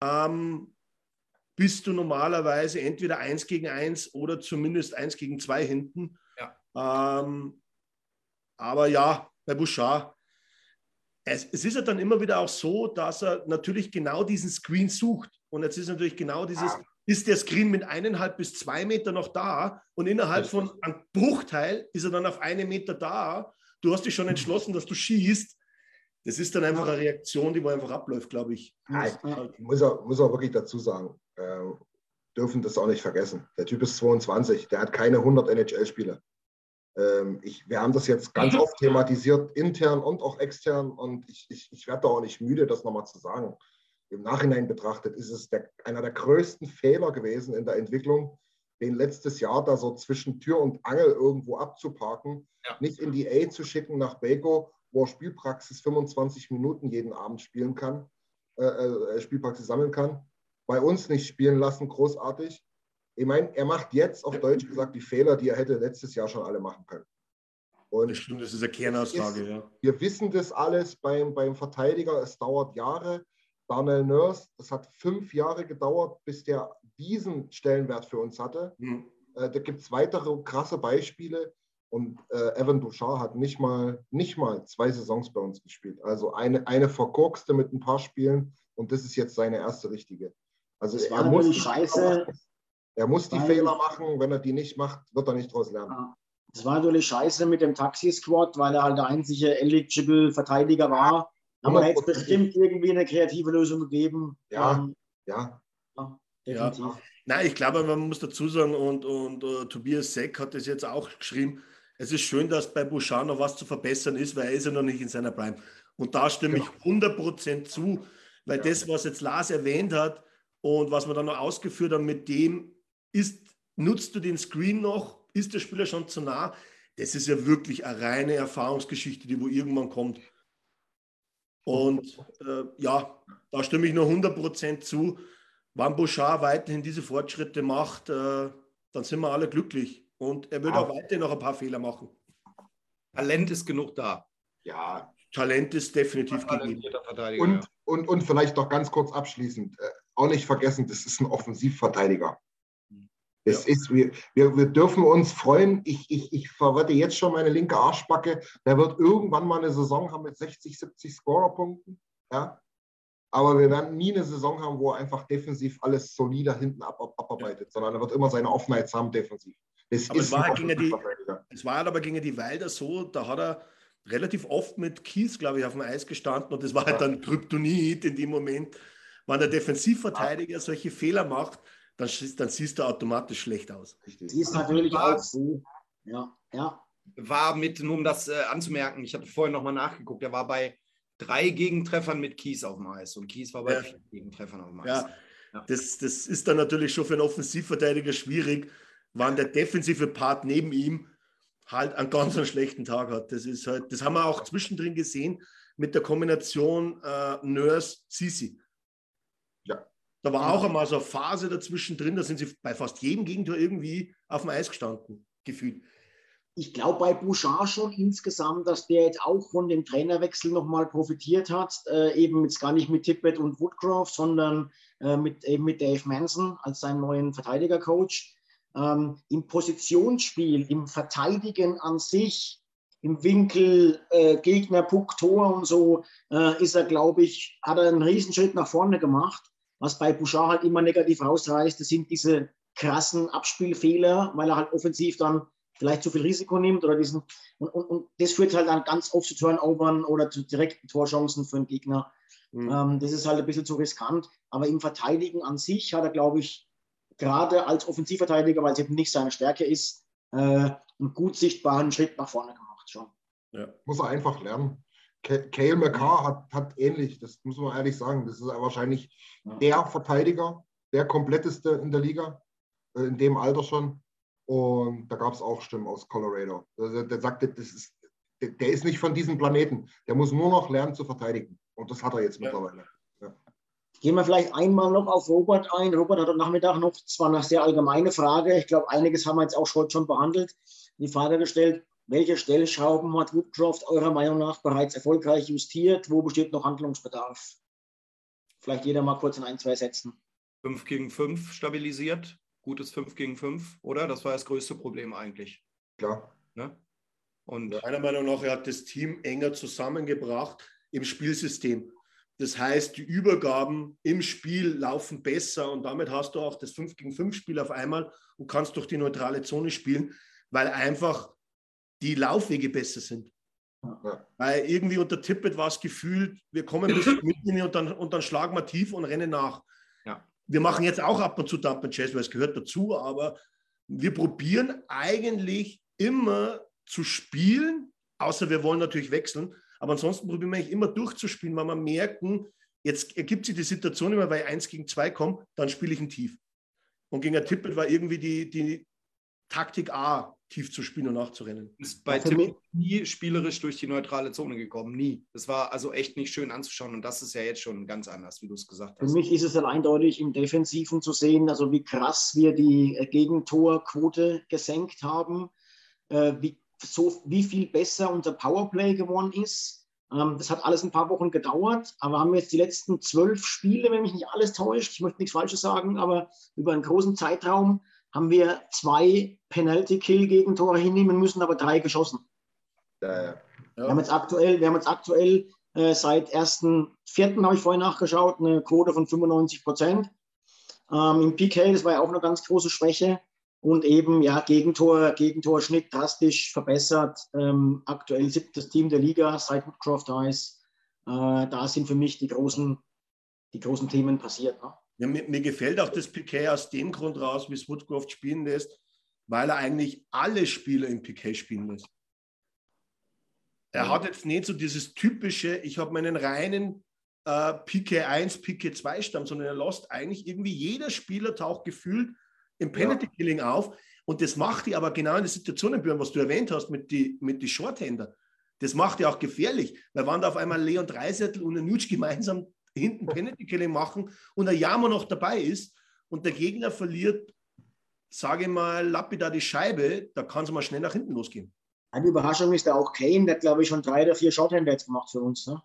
ähm, bist du normalerweise entweder 1 gegen 1 oder zumindest 1 gegen 2 hinten. Ähm, aber ja, bei Bouchard, es, es, ist ja dann immer wieder auch so, dass er natürlich genau diesen Screen sucht. Und jetzt ist natürlich genau dieses, ist der Screen mit eineinhalb bis zwei Meter noch da und innerhalb von einem Bruchteil ist er dann auf einen Meter da. Du hast dich schon entschlossen, dass du schießt. Das ist dann einfach eine Reaktion, die wo einfach abläuft, glaube ich. ich muss auch, muss auch wirklich dazu sagen, äh, dürfen das auch nicht vergessen. Der Typ ist 22, der hat keine 100 NHL-Spiele. Ähm, ich, wir haben das jetzt ganz oft thematisiert, intern und auch extern, und ich, ich, ich werde da auch nicht müde, das nochmal zu sagen. Im Nachhinein betrachtet ist es der, einer der größten Fehler gewesen in der Entwicklung, den letztes Jahr da so zwischen Tür und Angel irgendwo abzuparken, ja. nicht in die A zu schicken nach Beko, wo er Spielpraxis 25 Minuten jeden Abend spielen kann, äh, äh, Spielpraxis sammeln kann. Bei uns nicht spielen lassen, großartig. Ich meine, er macht jetzt auf Deutsch gesagt die Fehler, die er hätte letztes Jahr schon alle machen können. Und das stimmt, das ist eine Kernaussage, ist, ja. Wir wissen das alles beim, beim Verteidiger, es dauert Jahre. Darnell Nurse, das hat fünf Jahre gedauert, bis der diesen Stellenwert für uns hatte. Mhm. Äh, da gibt es weitere krasse Beispiele. Und äh, Evan Bouchard hat nicht mal, nicht mal zwei Saisons bei uns gespielt. Also eine, eine verkorkste mit ein paar Spielen und das ist jetzt seine erste richtige. Also das war natürlich scheiße. Er muss die Fehler machen, wenn er die nicht macht, wird er nicht daraus lernen. Das war natürlich scheiße mit dem Taxi-Squad, weil er halt der einzige eligible Verteidiger war. Aber er hätte bestimmt irgendwie eine kreative Lösung gegeben. Ja, ähm, ja. ja. Definitiv. Ja. Nein, ich glaube, man muss dazu sagen, und, und uh, Tobias Seck hat das jetzt auch geschrieben, es ist schön, dass bei Bouchard noch was zu verbessern ist, weil er ist ja noch nicht in seiner Prime. Und da stimme ja. ich 100% zu, weil ja. das, was jetzt Lars erwähnt hat und was wir dann noch ausgeführt haben, mit dem ist, nutzt du den Screen noch, ist der Spieler schon zu nah, das ist ja wirklich eine reine Erfahrungsgeschichte, die wo irgendwann kommt. Und äh, ja, da stimme ich nur 100% zu. Wenn Bouchard weiterhin diese Fortschritte macht, äh, dann sind wir alle glücklich. Und er wird auch weiterhin noch ein paar Fehler machen. Talent ist genug da. Ja, Talent ist definitiv gegeben. Und, und, und vielleicht noch ganz kurz abschließend, äh, auch nicht vergessen, das ist ein Offensivverteidiger. Es ja. ist, wir, wir, wir dürfen uns freuen. Ich, ich, ich verwette jetzt schon meine linke Arschbacke. Der wird irgendwann mal eine Saison haben mit 60, 70 Scorerpunkten. Ja? Aber wir werden nie eine Saison haben, wo er einfach defensiv alles solider hinten ab, ab, abarbeitet, ja. sondern er wird immer seine Offenheit haben defensiv. Das aber es, war halt gegen die, es war halt aber gegen die Wilder so, da hat er relativ oft mit Kies, glaube ich, auf dem Eis gestanden und das war halt dann Kryptonit in dem Moment. Wenn der Defensivverteidiger solche Fehler macht, dann, dann siehst du automatisch schlecht aus. Die ist natürlich auch so. Ja, ja. War mit, nur um das äh, anzumerken, ich hatte vorhin nochmal nachgeguckt, er war bei drei Gegentreffern mit Kies auf dem Eis und Kies war bei ja. vier Gegentreffern auf dem Eis. Ja. ja. Das, das ist dann natürlich schon für einen Offensivverteidiger schwierig, wann der defensive Part neben ihm halt einen ganz einen schlechten Tag hat. Das ist halt, das haben wir auch zwischendrin gesehen mit der Kombination äh, Nurse-Sisi. Ja. Da war auch einmal so eine Phase dazwischen drin, da sind sie bei fast jedem Gegentor irgendwie auf dem Eis gestanden, gefühlt. Ich glaube bei Bouchard schon insgesamt, dass der jetzt auch von dem Trainerwechsel nochmal profitiert hat. Äh, eben jetzt gar nicht mit Tippett und Woodcroft, sondern äh, mit, eben mit Dave Manson als seinem neuen Verteidigercoach. Ähm, Im Positionsspiel, im Verteidigen an sich, im Winkel, äh, Gegner, Puck, Tor und so, äh, ist er, glaube ich, hat er einen Riesenschritt nach vorne gemacht. Was bei Bouchard halt immer negativ rausreißt, das sind diese krassen Abspielfehler, weil er halt offensiv dann vielleicht zu viel Risiko nimmt oder diesen und, und, und das führt halt dann ganz oft zu Turnovern oder zu direkten Torchancen für den Gegner. Mhm. Ähm, das ist halt ein bisschen zu riskant. Aber im Verteidigen an sich hat er, glaube ich, gerade als Offensivverteidiger, weil es eben nicht seine Stärke ist, äh, einen gut sichtbaren Schritt nach vorne gemacht schon. Ja. Muss er einfach lernen. Cale McCarr hat, hat ähnlich, das muss man ehrlich sagen, das ist wahrscheinlich ja. der Verteidiger, der kompletteste in der Liga, äh, in dem Alter schon. Und da gab es auch Stimmen aus Colorado. Also der sagte, das ist, der, der, ist nicht von diesem Planeten. Der muss nur noch lernen zu verteidigen. Und das hat er jetzt ja. mittlerweile. Ja. Gehen wir vielleicht einmal noch auf Robert ein. Robert hat am Nachmittag noch zwar eine sehr allgemeine Frage, ich glaube, einiges haben wir jetzt auch schon behandelt, die Frage gestellt, welche Stellschrauben hat Woodcroft eurer Meinung nach bereits erfolgreich justiert? Wo besteht noch Handlungsbedarf? Vielleicht jeder mal kurz in ein, zwei Sätzen. 5 gegen 5 stabilisiert. Gutes 5 gegen 5, oder? Das war das größte Problem eigentlich. Klar. Ne? Und Meiner Meinung nach, er hat das Team enger zusammengebracht im Spielsystem. Das heißt, die Übergaben im Spiel laufen besser und damit hast du auch das 5 gegen 5 Spiel auf einmal und kannst durch die neutrale Zone spielen, weil einfach die Laufwege besser sind. Ja. Weil irgendwie unter Tippet war es gefühlt, wir kommen bis mitten und dann, und dann schlagen wir tief und rennen nach. Ja. Wir machen jetzt auch ab und zu Dump and Chase, weil es gehört dazu, aber wir probieren eigentlich immer zu spielen, außer wir wollen natürlich wechseln. Aber ansonsten probieren wir eigentlich immer durchzuspielen, weil wir merken, jetzt ergibt sich die Situation immer, weil ich 1 gegen 2 komme, dann spiele ich ein Tief. Und gegen ein Tippet war irgendwie die, die Taktik A, tief zu spielen und nachzurennen. Ist bei Tipp nie spielerisch durch die neutrale Zone gekommen, nie. Das war also echt nicht schön anzuschauen und das ist ja jetzt schon ganz anders, wie du es gesagt hast. Für mich ist es dann eindeutig im Defensiven zu sehen, also wie krass wir die äh, Gegentorquote gesenkt haben, äh, wie, so, wie viel besser unser Powerplay geworden ist. Ähm, das hat alles ein paar Wochen gedauert, aber haben wir jetzt die letzten zwölf Spiele, wenn mich nicht alles täuscht, ich möchte nichts Falsches sagen, aber über einen großen Zeitraum haben wir zwei Penalty-Kill-Gegentore hinnehmen müssen, aber drei geschossen. Ja, ja. Wir haben jetzt aktuell, wir haben jetzt aktuell äh, seit 1.4. habe ich vorhin nachgeschaut, eine Quote von 95 Prozent. Ähm, Im PK, das war ja auch eine ganz große Schwäche. Und eben, ja, Gegentor, Gegentorschnitt drastisch verbessert. Ähm, aktuell siebtes Team der Liga, seit Woodcroft da ist. Äh, da sind für mich die großen, die großen Themen passiert. Ne? Ja, mir, mir, gefällt auch das Piquet aus dem Grund raus, wie es Woodcroft spielen lässt, weil er eigentlich alle Spieler im Piquet spielen lässt. Er hat jetzt nicht so dieses typische, ich habe meinen reinen äh, Piquet 1, Piquet 2 Stamm, sondern er lässt eigentlich irgendwie jeder Spieler taucht gefühlt im Penalty Killing ja. auf. Und das macht die aber genau in der Situation, Björn, was du erwähnt hast mit den mit die Shorthänder. Das macht ja auch gefährlich, weil wenn da auf einmal Leon Dreisettel und ein Nutsch gemeinsam hinten Penalty Killing machen und ein Jammer noch dabei ist und der Gegner verliert, sage ich mal, lapidar die Scheibe, da kann es mal schnell nach hinten losgehen. Eine Überraschung ist da auch Kane, der glaube ich schon drei oder vier jetzt gemacht für uns. Ne?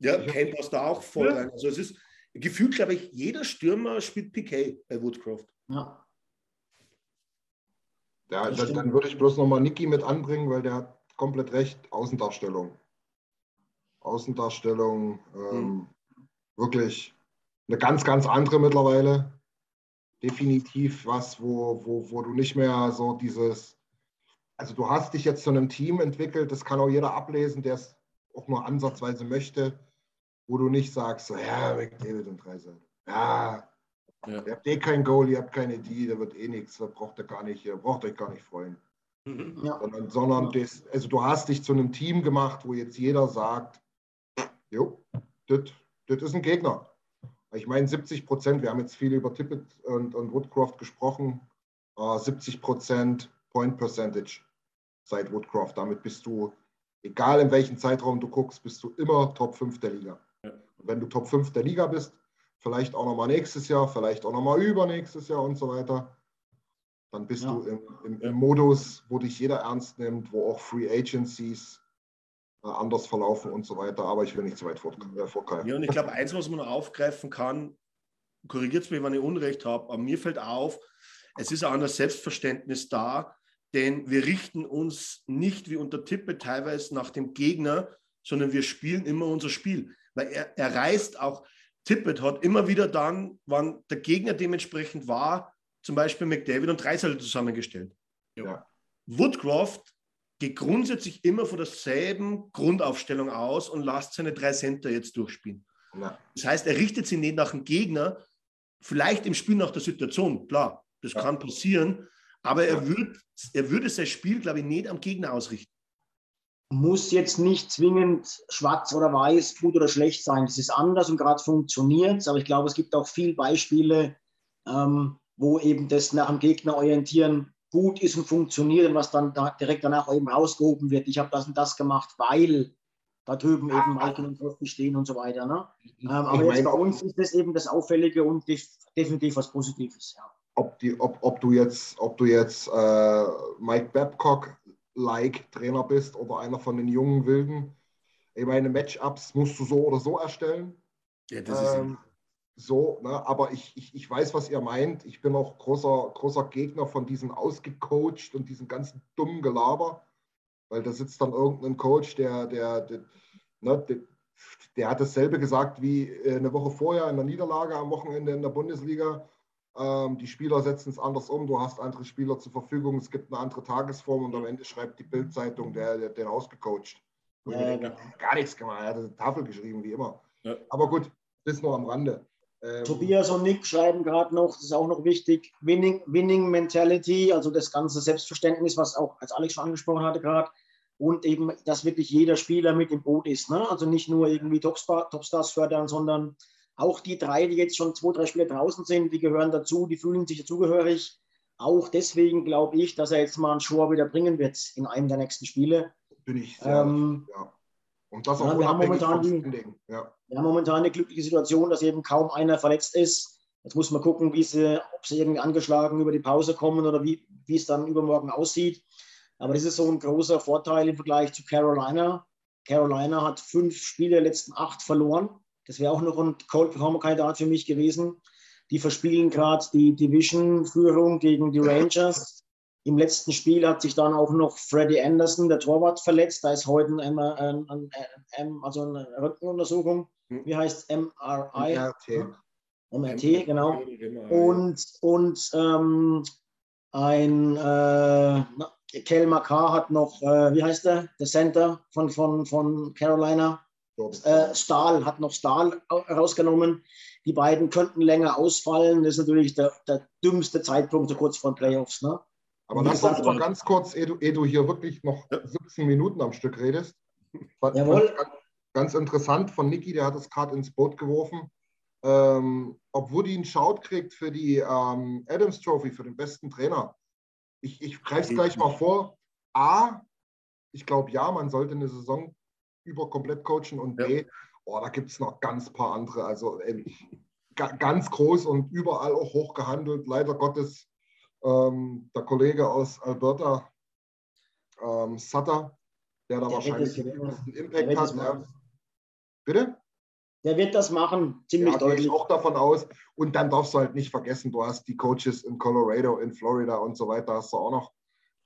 Ja, Kane passt da auch voll ja. rein. Also es ist gefühlt, glaube ich, jeder Stürmer spielt PK bei Woodcroft. Ja. Ja, dann, dann, würde ich bloß nochmal Niki mit anbringen, weil der hat komplett recht. Außendarstellung. Außendarstellung ähm, mhm. wirklich eine ganz, ganz andere mittlerweile. Definitiv was, wo, wo, wo du nicht mehr so dieses, also du hast dich jetzt zu einem Team entwickelt, das kann auch jeder ablesen, der es auch nur ansatzweise möchte, wo du nicht sagst, so, ja, McDavid und Dreisel. Ja, ja. ihr habt eh kein Goal, ihr habt keine D, da wird eh nichts, da braucht ihr gar nicht, ihr braucht euch gar nicht freuen. Mhm. Ja. Sondern, sondern das, also du hast dich zu einem Team gemacht, wo jetzt jeder sagt, Jo, das ist ein Gegner. Ich meine, 70 Prozent, wir haben jetzt viel über Tippett und, und Woodcroft gesprochen, äh, 70 Prozent Point Percentage seit Woodcroft. Damit bist du, egal in welchem Zeitraum du guckst, bist du immer Top 5 der Liga. Ja. wenn du Top 5 der Liga bist, vielleicht auch nochmal nächstes Jahr, vielleicht auch nochmal übernächstes Jahr und so weiter, dann bist ja. du im, im, im Modus, wo dich jeder ernst nimmt, wo auch Free Agencies anders verlaufen und so weiter. Aber ich will nicht zu weit äh, vorgreifen. Ja, und ich glaube, eins, was man noch aufgreifen kann, korrigiert es mich, wenn ich Unrecht habe, aber mir fällt auf, es ist auch ein Selbstverständnis da, denn wir richten uns nicht wie unter Tippe teilweise nach dem Gegner, sondern wir spielen immer unser Spiel. Weil er, er reißt auch, Tippett hat immer wieder dann, wann der Gegner dementsprechend war, zum Beispiel McDavid und Dreisel zusammengestellt. Ja. Woodcroft geht grundsätzlich immer von derselben Grundaufstellung aus und lasst seine drei Center jetzt durchspielen. Ja. Das heißt, er richtet sich nicht nach dem Gegner, vielleicht im Spiel nach der Situation, klar, das ja. kann passieren, aber er, ja. wird, er würde sein Spiel, glaube ich, nicht am Gegner ausrichten. muss jetzt nicht zwingend schwarz oder weiß, gut oder schlecht sein. Es ist anders und gerade funktioniert Aber ich glaube, es gibt auch viele Beispiele, ähm, wo eben das nach dem Gegner orientieren gut ist und funktioniert und was dann da direkt danach eben rausgehoben wird. Ich habe das und das gemacht, weil da drüben eben Michael und Kofi stehen und so weiter. Ne? Ähm, aber jetzt bei uns ist das eben das Auffällige und definitiv was Positives. Ja. Ob, die, ob, ob du jetzt, ob du jetzt äh, Mike Babcock-like Trainer bist oder einer von den jungen Wilden, ich meine, Matchups musst du so oder so erstellen. Ja, das ist ähm, so, ne? aber ich, ich, ich weiß, was ihr meint. Ich bin auch großer, großer Gegner von diesen ausgecoacht und diesem ganzen dummen Gelaber. Weil da sitzt dann irgendein Coach, der, der, der, ne, der, der hat dasselbe gesagt wie äh, eine Woche vorher in der Niederlage am Wochenende in der Bundesliga. Ähm, die Spieler setzen es anders um, du hast andere Spieler zur Verfügung, es gibt eine andere Tagesform und am Ende schreibt die Bildzeitung, der, der den ausgecoacht. Ja, denke, genau. Gar nichts gemacht, er hat eine Tafel geschrieben, wie immer. Ja. Aber gut, das nur am Rande. Ähm, Tobias und Nick schreiben gerade noch, das ist auch noch wichtig, Winning, Winning Mentality, also das ganze Selbstverständnis, was auch als Alex schon angesprochen hatte gerade. Und eben, dass wirklich jeder Spieler mit im Boot ist. Ne? Also nicht nur irgendwie Topstars fördern, sondern auch die drei, die jetzt schon zwei, drei Spiele draußen sind, die gehören dazu, die fühlen sich dazugehörig. Auch deswegen glaube ich, dass er jetzt mal einen Schwur wieder bringen wird in einem der nächsten Spiele. Bin ich sehr, ähm, ja. Und das auch ja, wir haben momentan die, ja. Wir haben momentan eine glückliche Situation, dass eben kaum einer verletzt ist. Jetzt muss man gucken, wie sie, ob sie irgendwie angeschlagen über die Pause kommen oder wie, wie es dann übermorgen aussieht. Aber das ist so ein großer Vorteil im Vergleich zu Carolina. Carolina hat fünf Spiele der letzten acht verloren. Das wäre auch noch ein Cold Performer-Kandidat für mich gewesen. Die verspielen gerade die Division-Führung gegen die Rangers. Im letzten Spiel hat sich dann auch noch Freddie Anderson, der Torwart, verletzt. Da ist heute ein, ein, ein, ein also eine Röntgenuntersuchung. Hm. Wie heißt MRI? MRT. MRT, genau. Und, und ähm, ein äh, Kel Makar hat noch, äh, wie heißt der? Der Center von, von, von Carolina. Äh, Stahl hat noch Stahl rausgenommen. Die beiden könnten länger ausfallen. Das ist natürlich der, der dümmste Zeitpunkt so kurz vor den Playoffs. Ne? Aber lass uns mal ganz kurz, ehe du, ehe du, hier wirklich noch 17 Minuten am Stück redest. Jawohl. Ganz, interessant von Niki, der hat es gerade ins Boot geworfen. Ähm, ob Woody einen Shout kriegt für die ähm, Adams Trophy, für den besten Trainer. Ich, ich greife es gleich mal vor. A, ich glaube ja, man sollte eine Saison über komplett coachen und B, oh, da gibt es noch ganz paar andere. Also äh, ganz groß und überall auch hoch gehandelt. Leider Gottes ähm, der Kollege aus Alberta, ähm, Sutter, der da der wahrscheinlich den größten Impact hat. Ja. Bitte? Der wird das machen, ziemlich ja, deutlich. Ich auch davon aus. Und dann darfst du halt nicht vergessen, du hast die Coaches in Colorado, in Florida und so weiter, hast du auch noch.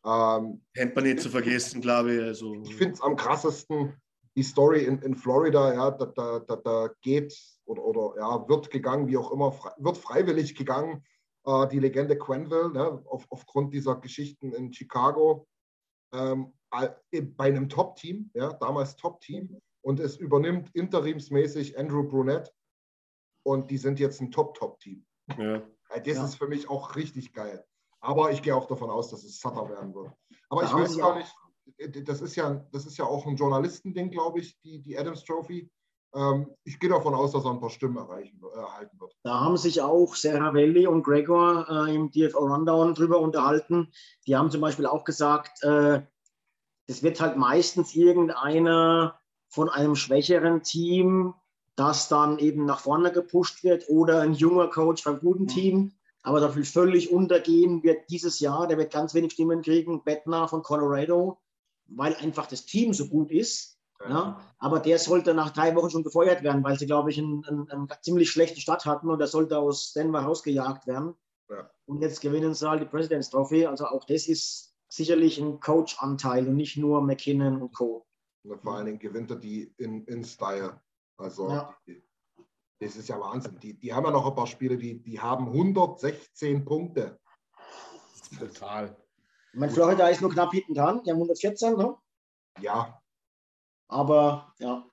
Ähm, Hemper nicht zu vergessen, glaube ich. Also. Ich finde es am krassesten, die Story in, in Florida, ja, da, da, da, da geht oder, oder ja, wird gegangen, wie auch immer, wird freiwillig gegangen äh, die Legende Quenville, ne, auf, aufgrund dieser Geschichten in Chicago, ähm, bei einem Top-Team, ja, damals Top-Team, und es übernimmt interimsmäßig Andrew Brunette und die sind jetzt ein Top-Top-Team. Ja. Das ja. ist für mich auch richtig geil. Aber ich gehe auch davon aus, dass es Sutter werden wird. Aber da ich weiß gar nicht, das ist ja, das ist ja auch ein Journalistending, glaube ich, die, die Adams Trophy. Ähm, ich gehe davon aus, dass er ein paar Stimmen erreichen, äh, erhalten wird. Da haben sich auch Serravelli und Gregor äh, im DFO Rundown drüber unterhalten. Die haben zum Beispiel auch gesagt, äh, es wird halt meistens irgendeiner von einem schwächeren Team, das dann eben nach vorne gepusht wird oder ein junger Coach vom guten mhm. Team. Aber dafür völlig untergehen wird dieses Jahr, der wird ganz wenig Stimmen kriegen, Bettner von Colorado, weil einfach das Team so gut ist ja, aber der sollte nach drei Wochen schon gefeuert werden, weil sie, glaube ich, einen, einen, einen ziemlich schlechten Start hatten und der sollte aus Denver rausgejagt werden. Ja. Und jetzt gewinnen sie halt die President's Trophy. Also auch das ist sicherlich ein Coach-Anteil und nicht nur McKinnon und Co. Und vor allen Dingen gewinnt er die in, in Style. Also ja. die, das ist ja Wahnsinn. Die, die haben ja noch ein paar Spiele, die, die haben 116 Punkte. Total. Ich meine, Florida ist nur knapp hinten dran. Die haben 114, ne? Ja, aber ja.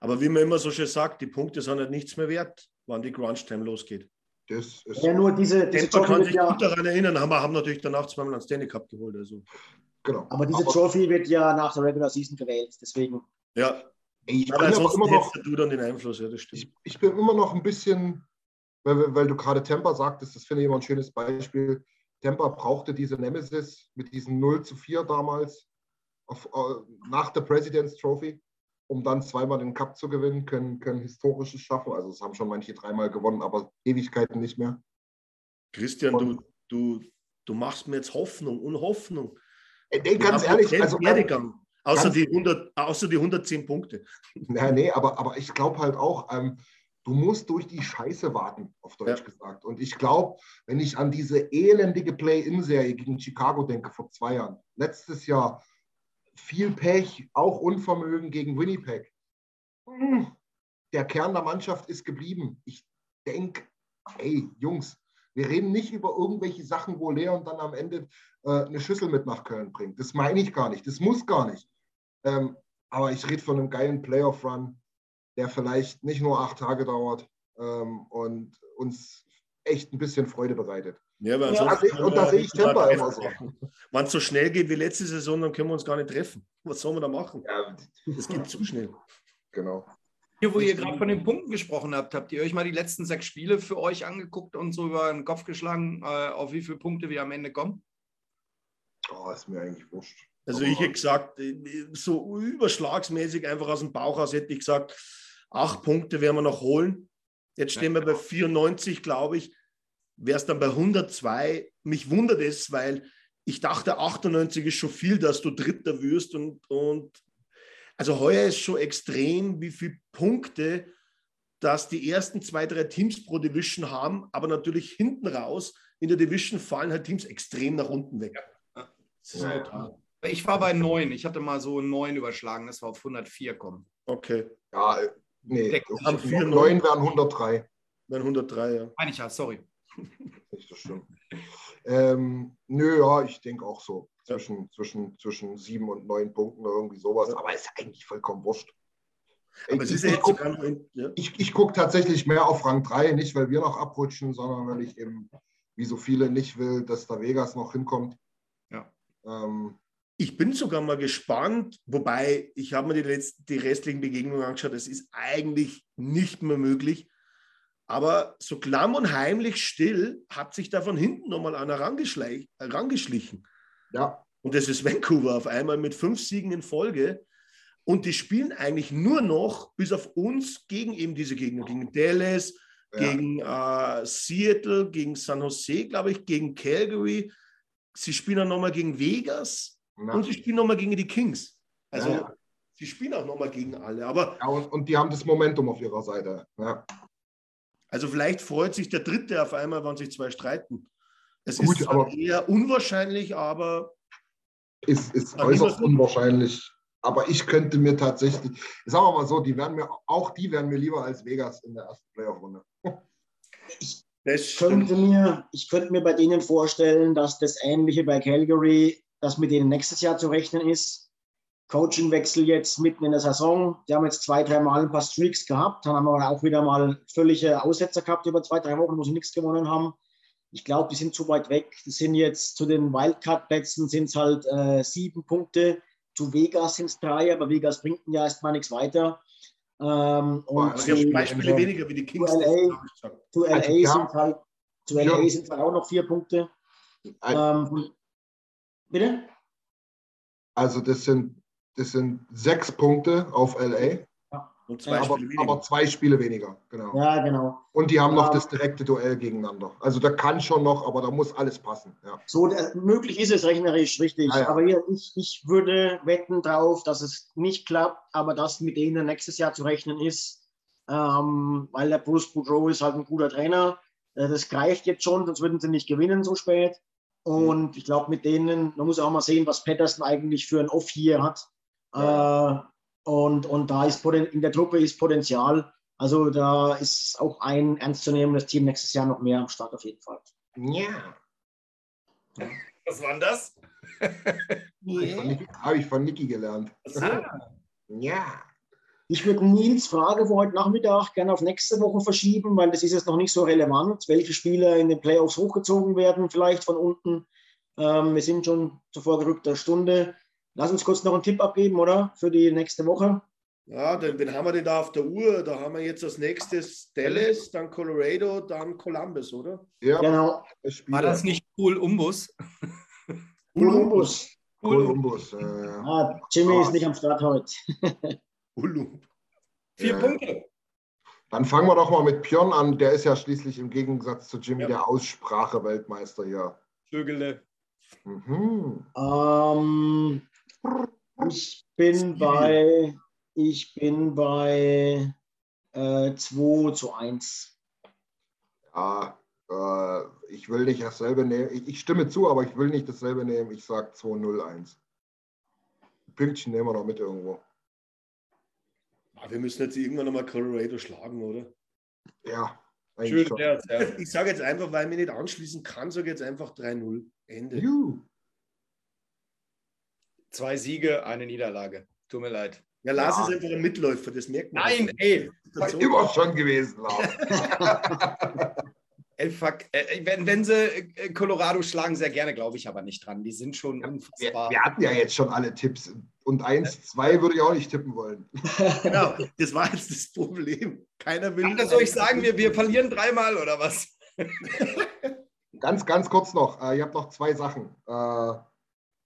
Aber wie man immer so schön sagt, die Punkte sind halt nichts mehr wert, wann die Crunch-Time losgeht. Das ist ja, nur diese. diese Denver kann sich ja gut daran erinnern, haben, haben natürlich danach zweimal einen Stanley Cup geholt. Also. Genau. Aber diese aber Trophy wird ja nach der Regular Season gewählt, deswegen. Ja. Ich bin aber immer noch, du dann den Einfluss, ja, das stimmt. Ich, ich bin immer noch ein bisschen, weil, weil du gerade Temper sagtest, das finde ich immer ein schönes Beispiel. Temper brauchte diese Nemesis mit diesen 0 zu 4 damals auf, uh, nach der President's Trophy, um dann zweimal den Cup zu gewinnen, können, können Historisches schaffen. Also es haben schon manche dreimal gewonnen, aber Ewigkeiten nicht mehr. Christian, Und, du, du, du machst mir jetzt Hoffnung und Hoffnung. Ey, ganz ehrlich, also Werdegang. Außer die, 100, außer die 110 Punkte. Ja, nee, aber, aber ich glaube halt auch, ähm, du musst durch die Scheiße warten, auf Deutsch ja. gesagt. Und ich glaube, wenn ich an diese elendige Play-In-Serie gegen Chicago denke vor zwei Jahren, letztes Jahr viel Pech, auch Unvermögen gegen Winnipeg. Hm, der Kern der Mannschaft ist geblieben. Ich denke, hey, Jungs, wir reden nicht über irgendwelche Sachen, wo Leon dann am Ende äh, eine Schüssel mit nach Köln bringt. Das meine ich gar nicht. Das muss gar nicht. Ähm, aber ich rede von einem geilen Playoff-Run, der vielleicht nicht nur acht Tage dauert ähm, und uns echt ein bisschen Freude bereitet. Ja, aber ja, also, und da sehe ich Tempo immer so. Wenn es so schnell geht wie letzte Saison, dann können wir uns gar nicht treffen. Was sollen wir da machen? Ja. Das geht zu schnell. Genau. Hier, wo ihr gerade von den Punkten gesprochen habt, habt ihr euch mal die letzten sechs Spiele für euch angeguckt und so über den Kopf geschlagen, äh, auf wie viele Punkte wir am Ende kommen? Oh, ist mir eigentlich wurscht. Also ich hätte gesagt, äh, so überschlagsmäßig einfach aus dem Bauch aus hätte ich gesagt, acht Punkte werden wir noch holen. Jetzt stehen wir bei 94, glaube ich. Wäre es dann bei 102. Mich wundert es, weil ich dachte, 98 ist schon viel, dass du Dritter wirst und, und also heuer ist schon extrem, wie viele Punkte dass die ersten zwei, drei Teams pro Division haben, aber natürlich hinten raus in der Division fallen halt Teams extrem nach unten weg. Ja. Ich war bei neun. Ich hatte mal so neun überschlagen, das war auf 104 kommen. Okay. Ja, nee, haben vier, neun wären 103. Wären 103, ja. Meine ich ja, sorry. Nicht so schlimm. Ähm, nö, ja, ich denke auch so zwischen, ja. zwischen, zwischen sieben und neun Punkten oder irgendwie sowas. Aber ist eigentlich vollkommen wurscht. Aber ich, ich, gucke ja. guck tatsächlich mehr auf Rang 3, nicht weil wir noch abrutschen, sondern weil ich eben, wie so viele, nicht will, dass da Vegas noch hinkommt. Ja. Ähm, ich bin sogar mal gespannt, wobei ich habe mir die, letzten, die restlichen Begegnungen angeschaut, es ist eigentlich nicht mehr möglich. Aber so klamm und heimlich still hat sich da von hinten nochmal einer rangeschlichen. Ja. Und das ist Vancouver auf einmal mit fünf Siegen in Folge. Und die spielen eigentlich nur noch, bis auf uns, gegen eben diese Gegner, gegen Dallas, ja. gegen äh, Seattle, gegen San Jose, glaube ich, gegen Calgary. Sie spielen dann nochmal gegen Vegas ja. und sie spielen nochmal gegen die Kings. Also ja. sie spielen auch nochmal gegen alle. Aber, ja, und, und, die haben das Momentum auf ihrer Seite. Also vielleicht freut sich der Dritte auf einmal, wenn sich zwei streiten. Es Gut, ist aber eher unwahrscheinlich, aber. Ist, ist äußerst unwahrscheinlich. Aber ich könnte mir tatsächlich, sagen wir mal so, die werden mir, auch die wären mir lieber als Vegas in der ersten Playoff-Runde. Ich könnte, mir, ich könnte mir bei denen vorstellen, dass das Ähnliche bei Calgary, dass mit denen nächstes Jahr zu rechnen ist. Coachingwechsel jetzt mitten in der Saison. Die haben jetzt zwei, drei Mal ein paar Streaks gehabt. Dann haben wir auch wieder mal völlige Aussetzer gehabt über zwei, drei Wochen, wo sie nichts gewonnen haben. Ich glaube, die sind zu weit weg. Die sind jetzt zu den Wildcard-Plätzen sind es halt äh, sieben Punkte. Zu Vegas sind es drei, aber Vegas bringt ja erstmal nichts weiter. Ähm, und aber zu, Beispiele äh, weniger wie die Kings. Zu LA, zu LA also, ja. sind halt, zu LA ja. sind halt auch noch vier Punkte. Ähm, bitte? Also das sind, das sind sechs Punkte auf LA. Und zwei aber, Spiele aber, zwei Spiele weniger, genau. Ja, genau. Und die haben ja. noch das direkte Duell gegeneinander. Also da kann schon noch, aber da muss alles passen. Ja. So, äh, möglich ist es rechnerisch, richtig. Ja, aber hier, ich, ich würde wetten darauf, dass es nicht klappt, aber dass mit denen nächstes Jahr zu rechnen ist, ähm, weil der Bruce Boudreau ist halt ein guter Trainer. Äh, das greift jetzt schon, sonst würden sie nicht gewinnen so spät. Und ich glaube, mit denen, man muss auch mal sehen, was Patterson eigentlich für ein Off hier hat. Äh, und, und da ist in der Truppe ist Potenzial. Also da ist auch ein ernstzunehmendes Team nächstes Jahr noch mehr am Start auf jeden Fall. Ja. Was war denn das? Habe ich von Niki gelernt. Ah. Ja. Ich würde Nils Frage für heute Nachmittag gerne auf nächste Woche verschieben, weil das ist jetzt noch nicht so relevant, welche Spieler in den Playoffs hochgezogen werden, vielleicht von unten. Ähm, wir sind schon zu vorgerückter Stunde. Lass uns kurz noch einen Tipp abgeben, oder? Für die nächste Woche. Ja, dann, wen haben wir denn da auf der Uhr? Da haben wir jetzt als nächstes Dallas, dann Colorado, dann Columbus, oder? Ja, Genau. War das nicht cool Umbus? Columbus. Columbus. Äh, ja. Ah, Jimmy ist nicht am Start heute. Ulum. Vier Ja. Punkte. Dann fangen wir doch mal mit Björn an. Der ist ja schließlich im Gegensatz zu Jimmy Ja. der Aussprache-Weltmeister hier. Vögele. Mhm. Ähm, ich bin bei, ich bin bei äh, 2 zu 1. Ja, äh, ich will nicht dasselbe nehmen. Ich, ich stimme zu, aber ich will nicht dasselbe nehmen. Ich sage 2-0-1. Pünktchen nehmen wir noch mit irgendwo. Ah, Wir müssen jetzt irgendwann nochmal Colorado schlagen, oder? Ja, Schön ja. Ich sage jetzt einfach, weil ich mich nicht anschließen kann, sage jetzt einfach 3-0. Ende. Juhu. Zwei Siege, eine Niederlage. Tut mir leid. Ja, Lars Ja. ist einfach ein Mitläufer, das merkt man. Nein, ey. War immer schon gewesen. Lars. Ey, fuck. Äh, wenn, wenn sie äh, Colorado schlagen, sehr gerne, glaube ich aber nicht dran. Die sind schon wir, unfassbar. wir hatten ja jetzt schon alle Tipps. Und 1-2 würde ich auch nicht tippen wollen. Genau, das war jetzt das Problem. Keiner will. Dann soll ich sagen, wir, wir verlieren dreimal oder was? Ganz, ganz kurz noch. Äh, ihr habt noch zwei Sachen.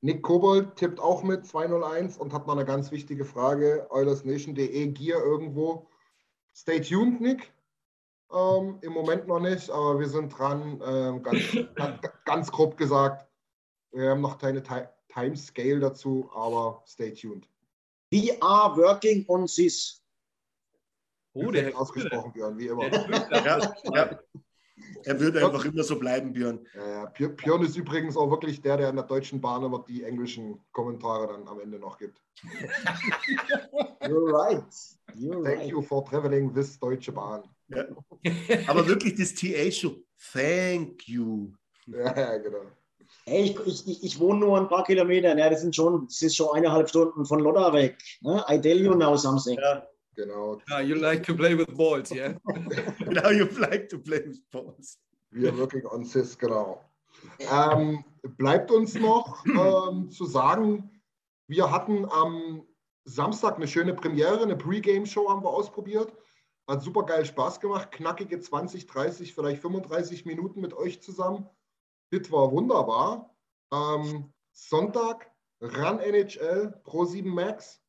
Nick Kobold tippt auch mit 201 und hat noch eine ganz wichtige Frage. EulersNation.de Gear irgendwo. Stay tuned, Nick. Ähm, Im Moment noch nicht, aber wir sind dran. Ähm, ganz, ganz, ganz grob gesagt. Wir haben noch keine Ti Timescale dazu, aber stay tuned. We are working on this. Oh, Perfekt ausgesprochen, Björn, wie immer. Ja, ja. Er wird einfach immer so bleiben, Björn. Ja, ja. Björn ist übrigens auch wirklich der, der in der Deutschen Bahn immer die englischen Kommentare dann am Ende noch gibt. You're right. You're Thank right. you for traveling this Deutsche Bahn. Ja. Aber wirklich das TH so. Thank you. Ja, ja, genau. Ey, ich, ich, ich, wohne nur ein paar Kilometer. Ne? Das sind schon, das ist schon eineinhalb Stunden von Lodda weg. Ne? I tell you now something. Ja, Genau. Ah, you like to play with balls, yeah? genau, you like to play with balls. We are working on this, genau. Ähm, bleibt uns noch ähm, zu sagen, wir hatten am Samstag eine schöne Premiere, eine Pre-Game-Show haben wir ausprobiert. Hat super geil Spaß gemacht. Knackige 20, 30, vielleicht 35 Minuten mit euch zusammen. Das war wunderbar. Ähm, Sonntag, Run NHL Pro 7 Max.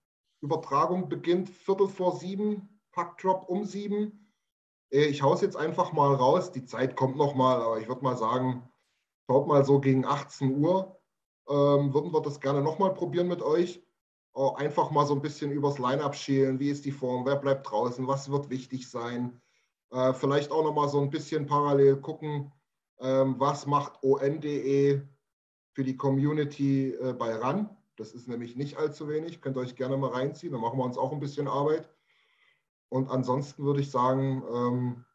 Übertragung beginnt Viertel vor sieben, Packdrop um sieben. Äh, Ich hau's jetzt einfach mal raus. Die Zeit kommt noch mal, aber ich würde mal sagen, schaut mal so gegen 18 Uhr. Ähm, würden wir das gerne noch mal probieren mit euch. Äh, einfach mal so ein bisschen übers Line-Up schälen. Wie ist die Form? Wer bleibt draußen? Was wird wichtig sein? Äh, vielleicht auch noch mal so ein bisschen parallel gucken, ähm, was macht on.de für die Community äh, bei RAN. Das ist nämlich nicht allzu wenig. Könnt ihr euch gerne mal reinziehen. Dann machen wir uns auch ein bisschen Arbeit. Und ansonsten würde ich sagen, ähm,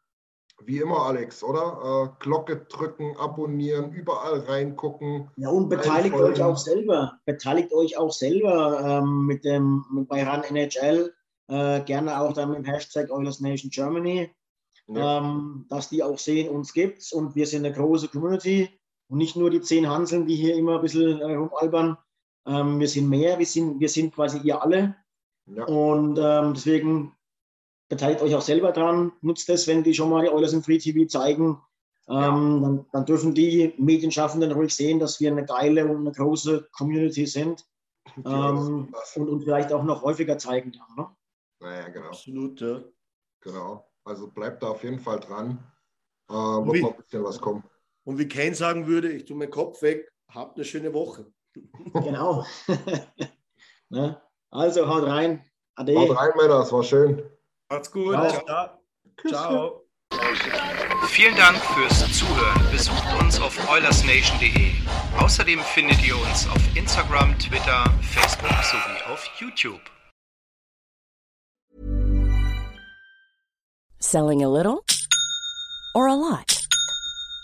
wie immer, Alex, oder? Äh, Glocke drücken, abonnieren, überall reingucken. Ja, und beteiligt Einfolgen. euch auch selber. Beteiligt euch auch selber ähm, mit dem mit bei RAN NHL. Äh, gerne auch dann mit dem Hashtag Oilers Nation Germany, Ja, ähm, dass die auch sehen, uns gibt's und wir sind eine große Community und nicht nur die zehn Hanseln, die hier immer ein bisschen äh, rumalbern. Ähm, wir sind mehr, wir sind, wir sind quasi ihr alle ja. und ähm, deswegen beteiligt euch auch selber dran. Nutzt es, wenn die schon mal die Oilers im Free TV zeigen. Ähm, dann, dann dürfen die Medienschaffenden ruhig sehen, dass wir eine geile und eine große Community sind ähm, und uns vielleicht auch noch häufiger zeigen dann. Ne? Naja, genau. Absolut, ja. genau. Also bleibt da auf jeden Fall dran. Äh, wird noch ein bisschen was kommen. Und wie Kane sagen würde, ich tue meinen Kopf weg, habt eine schöne Woche. Genau. ne? Also haut rein. Ade. Haut rein, Männer, es war schön. Macht's gut. Alles klar. Ciao. Vielen Dank fürs Zuhören. Besucht uns auf oilersnation.de. Außerdem findet ihr uns auf Instagram, Twitter, Facebook sowie auf YouTube. Selling a little or a lot?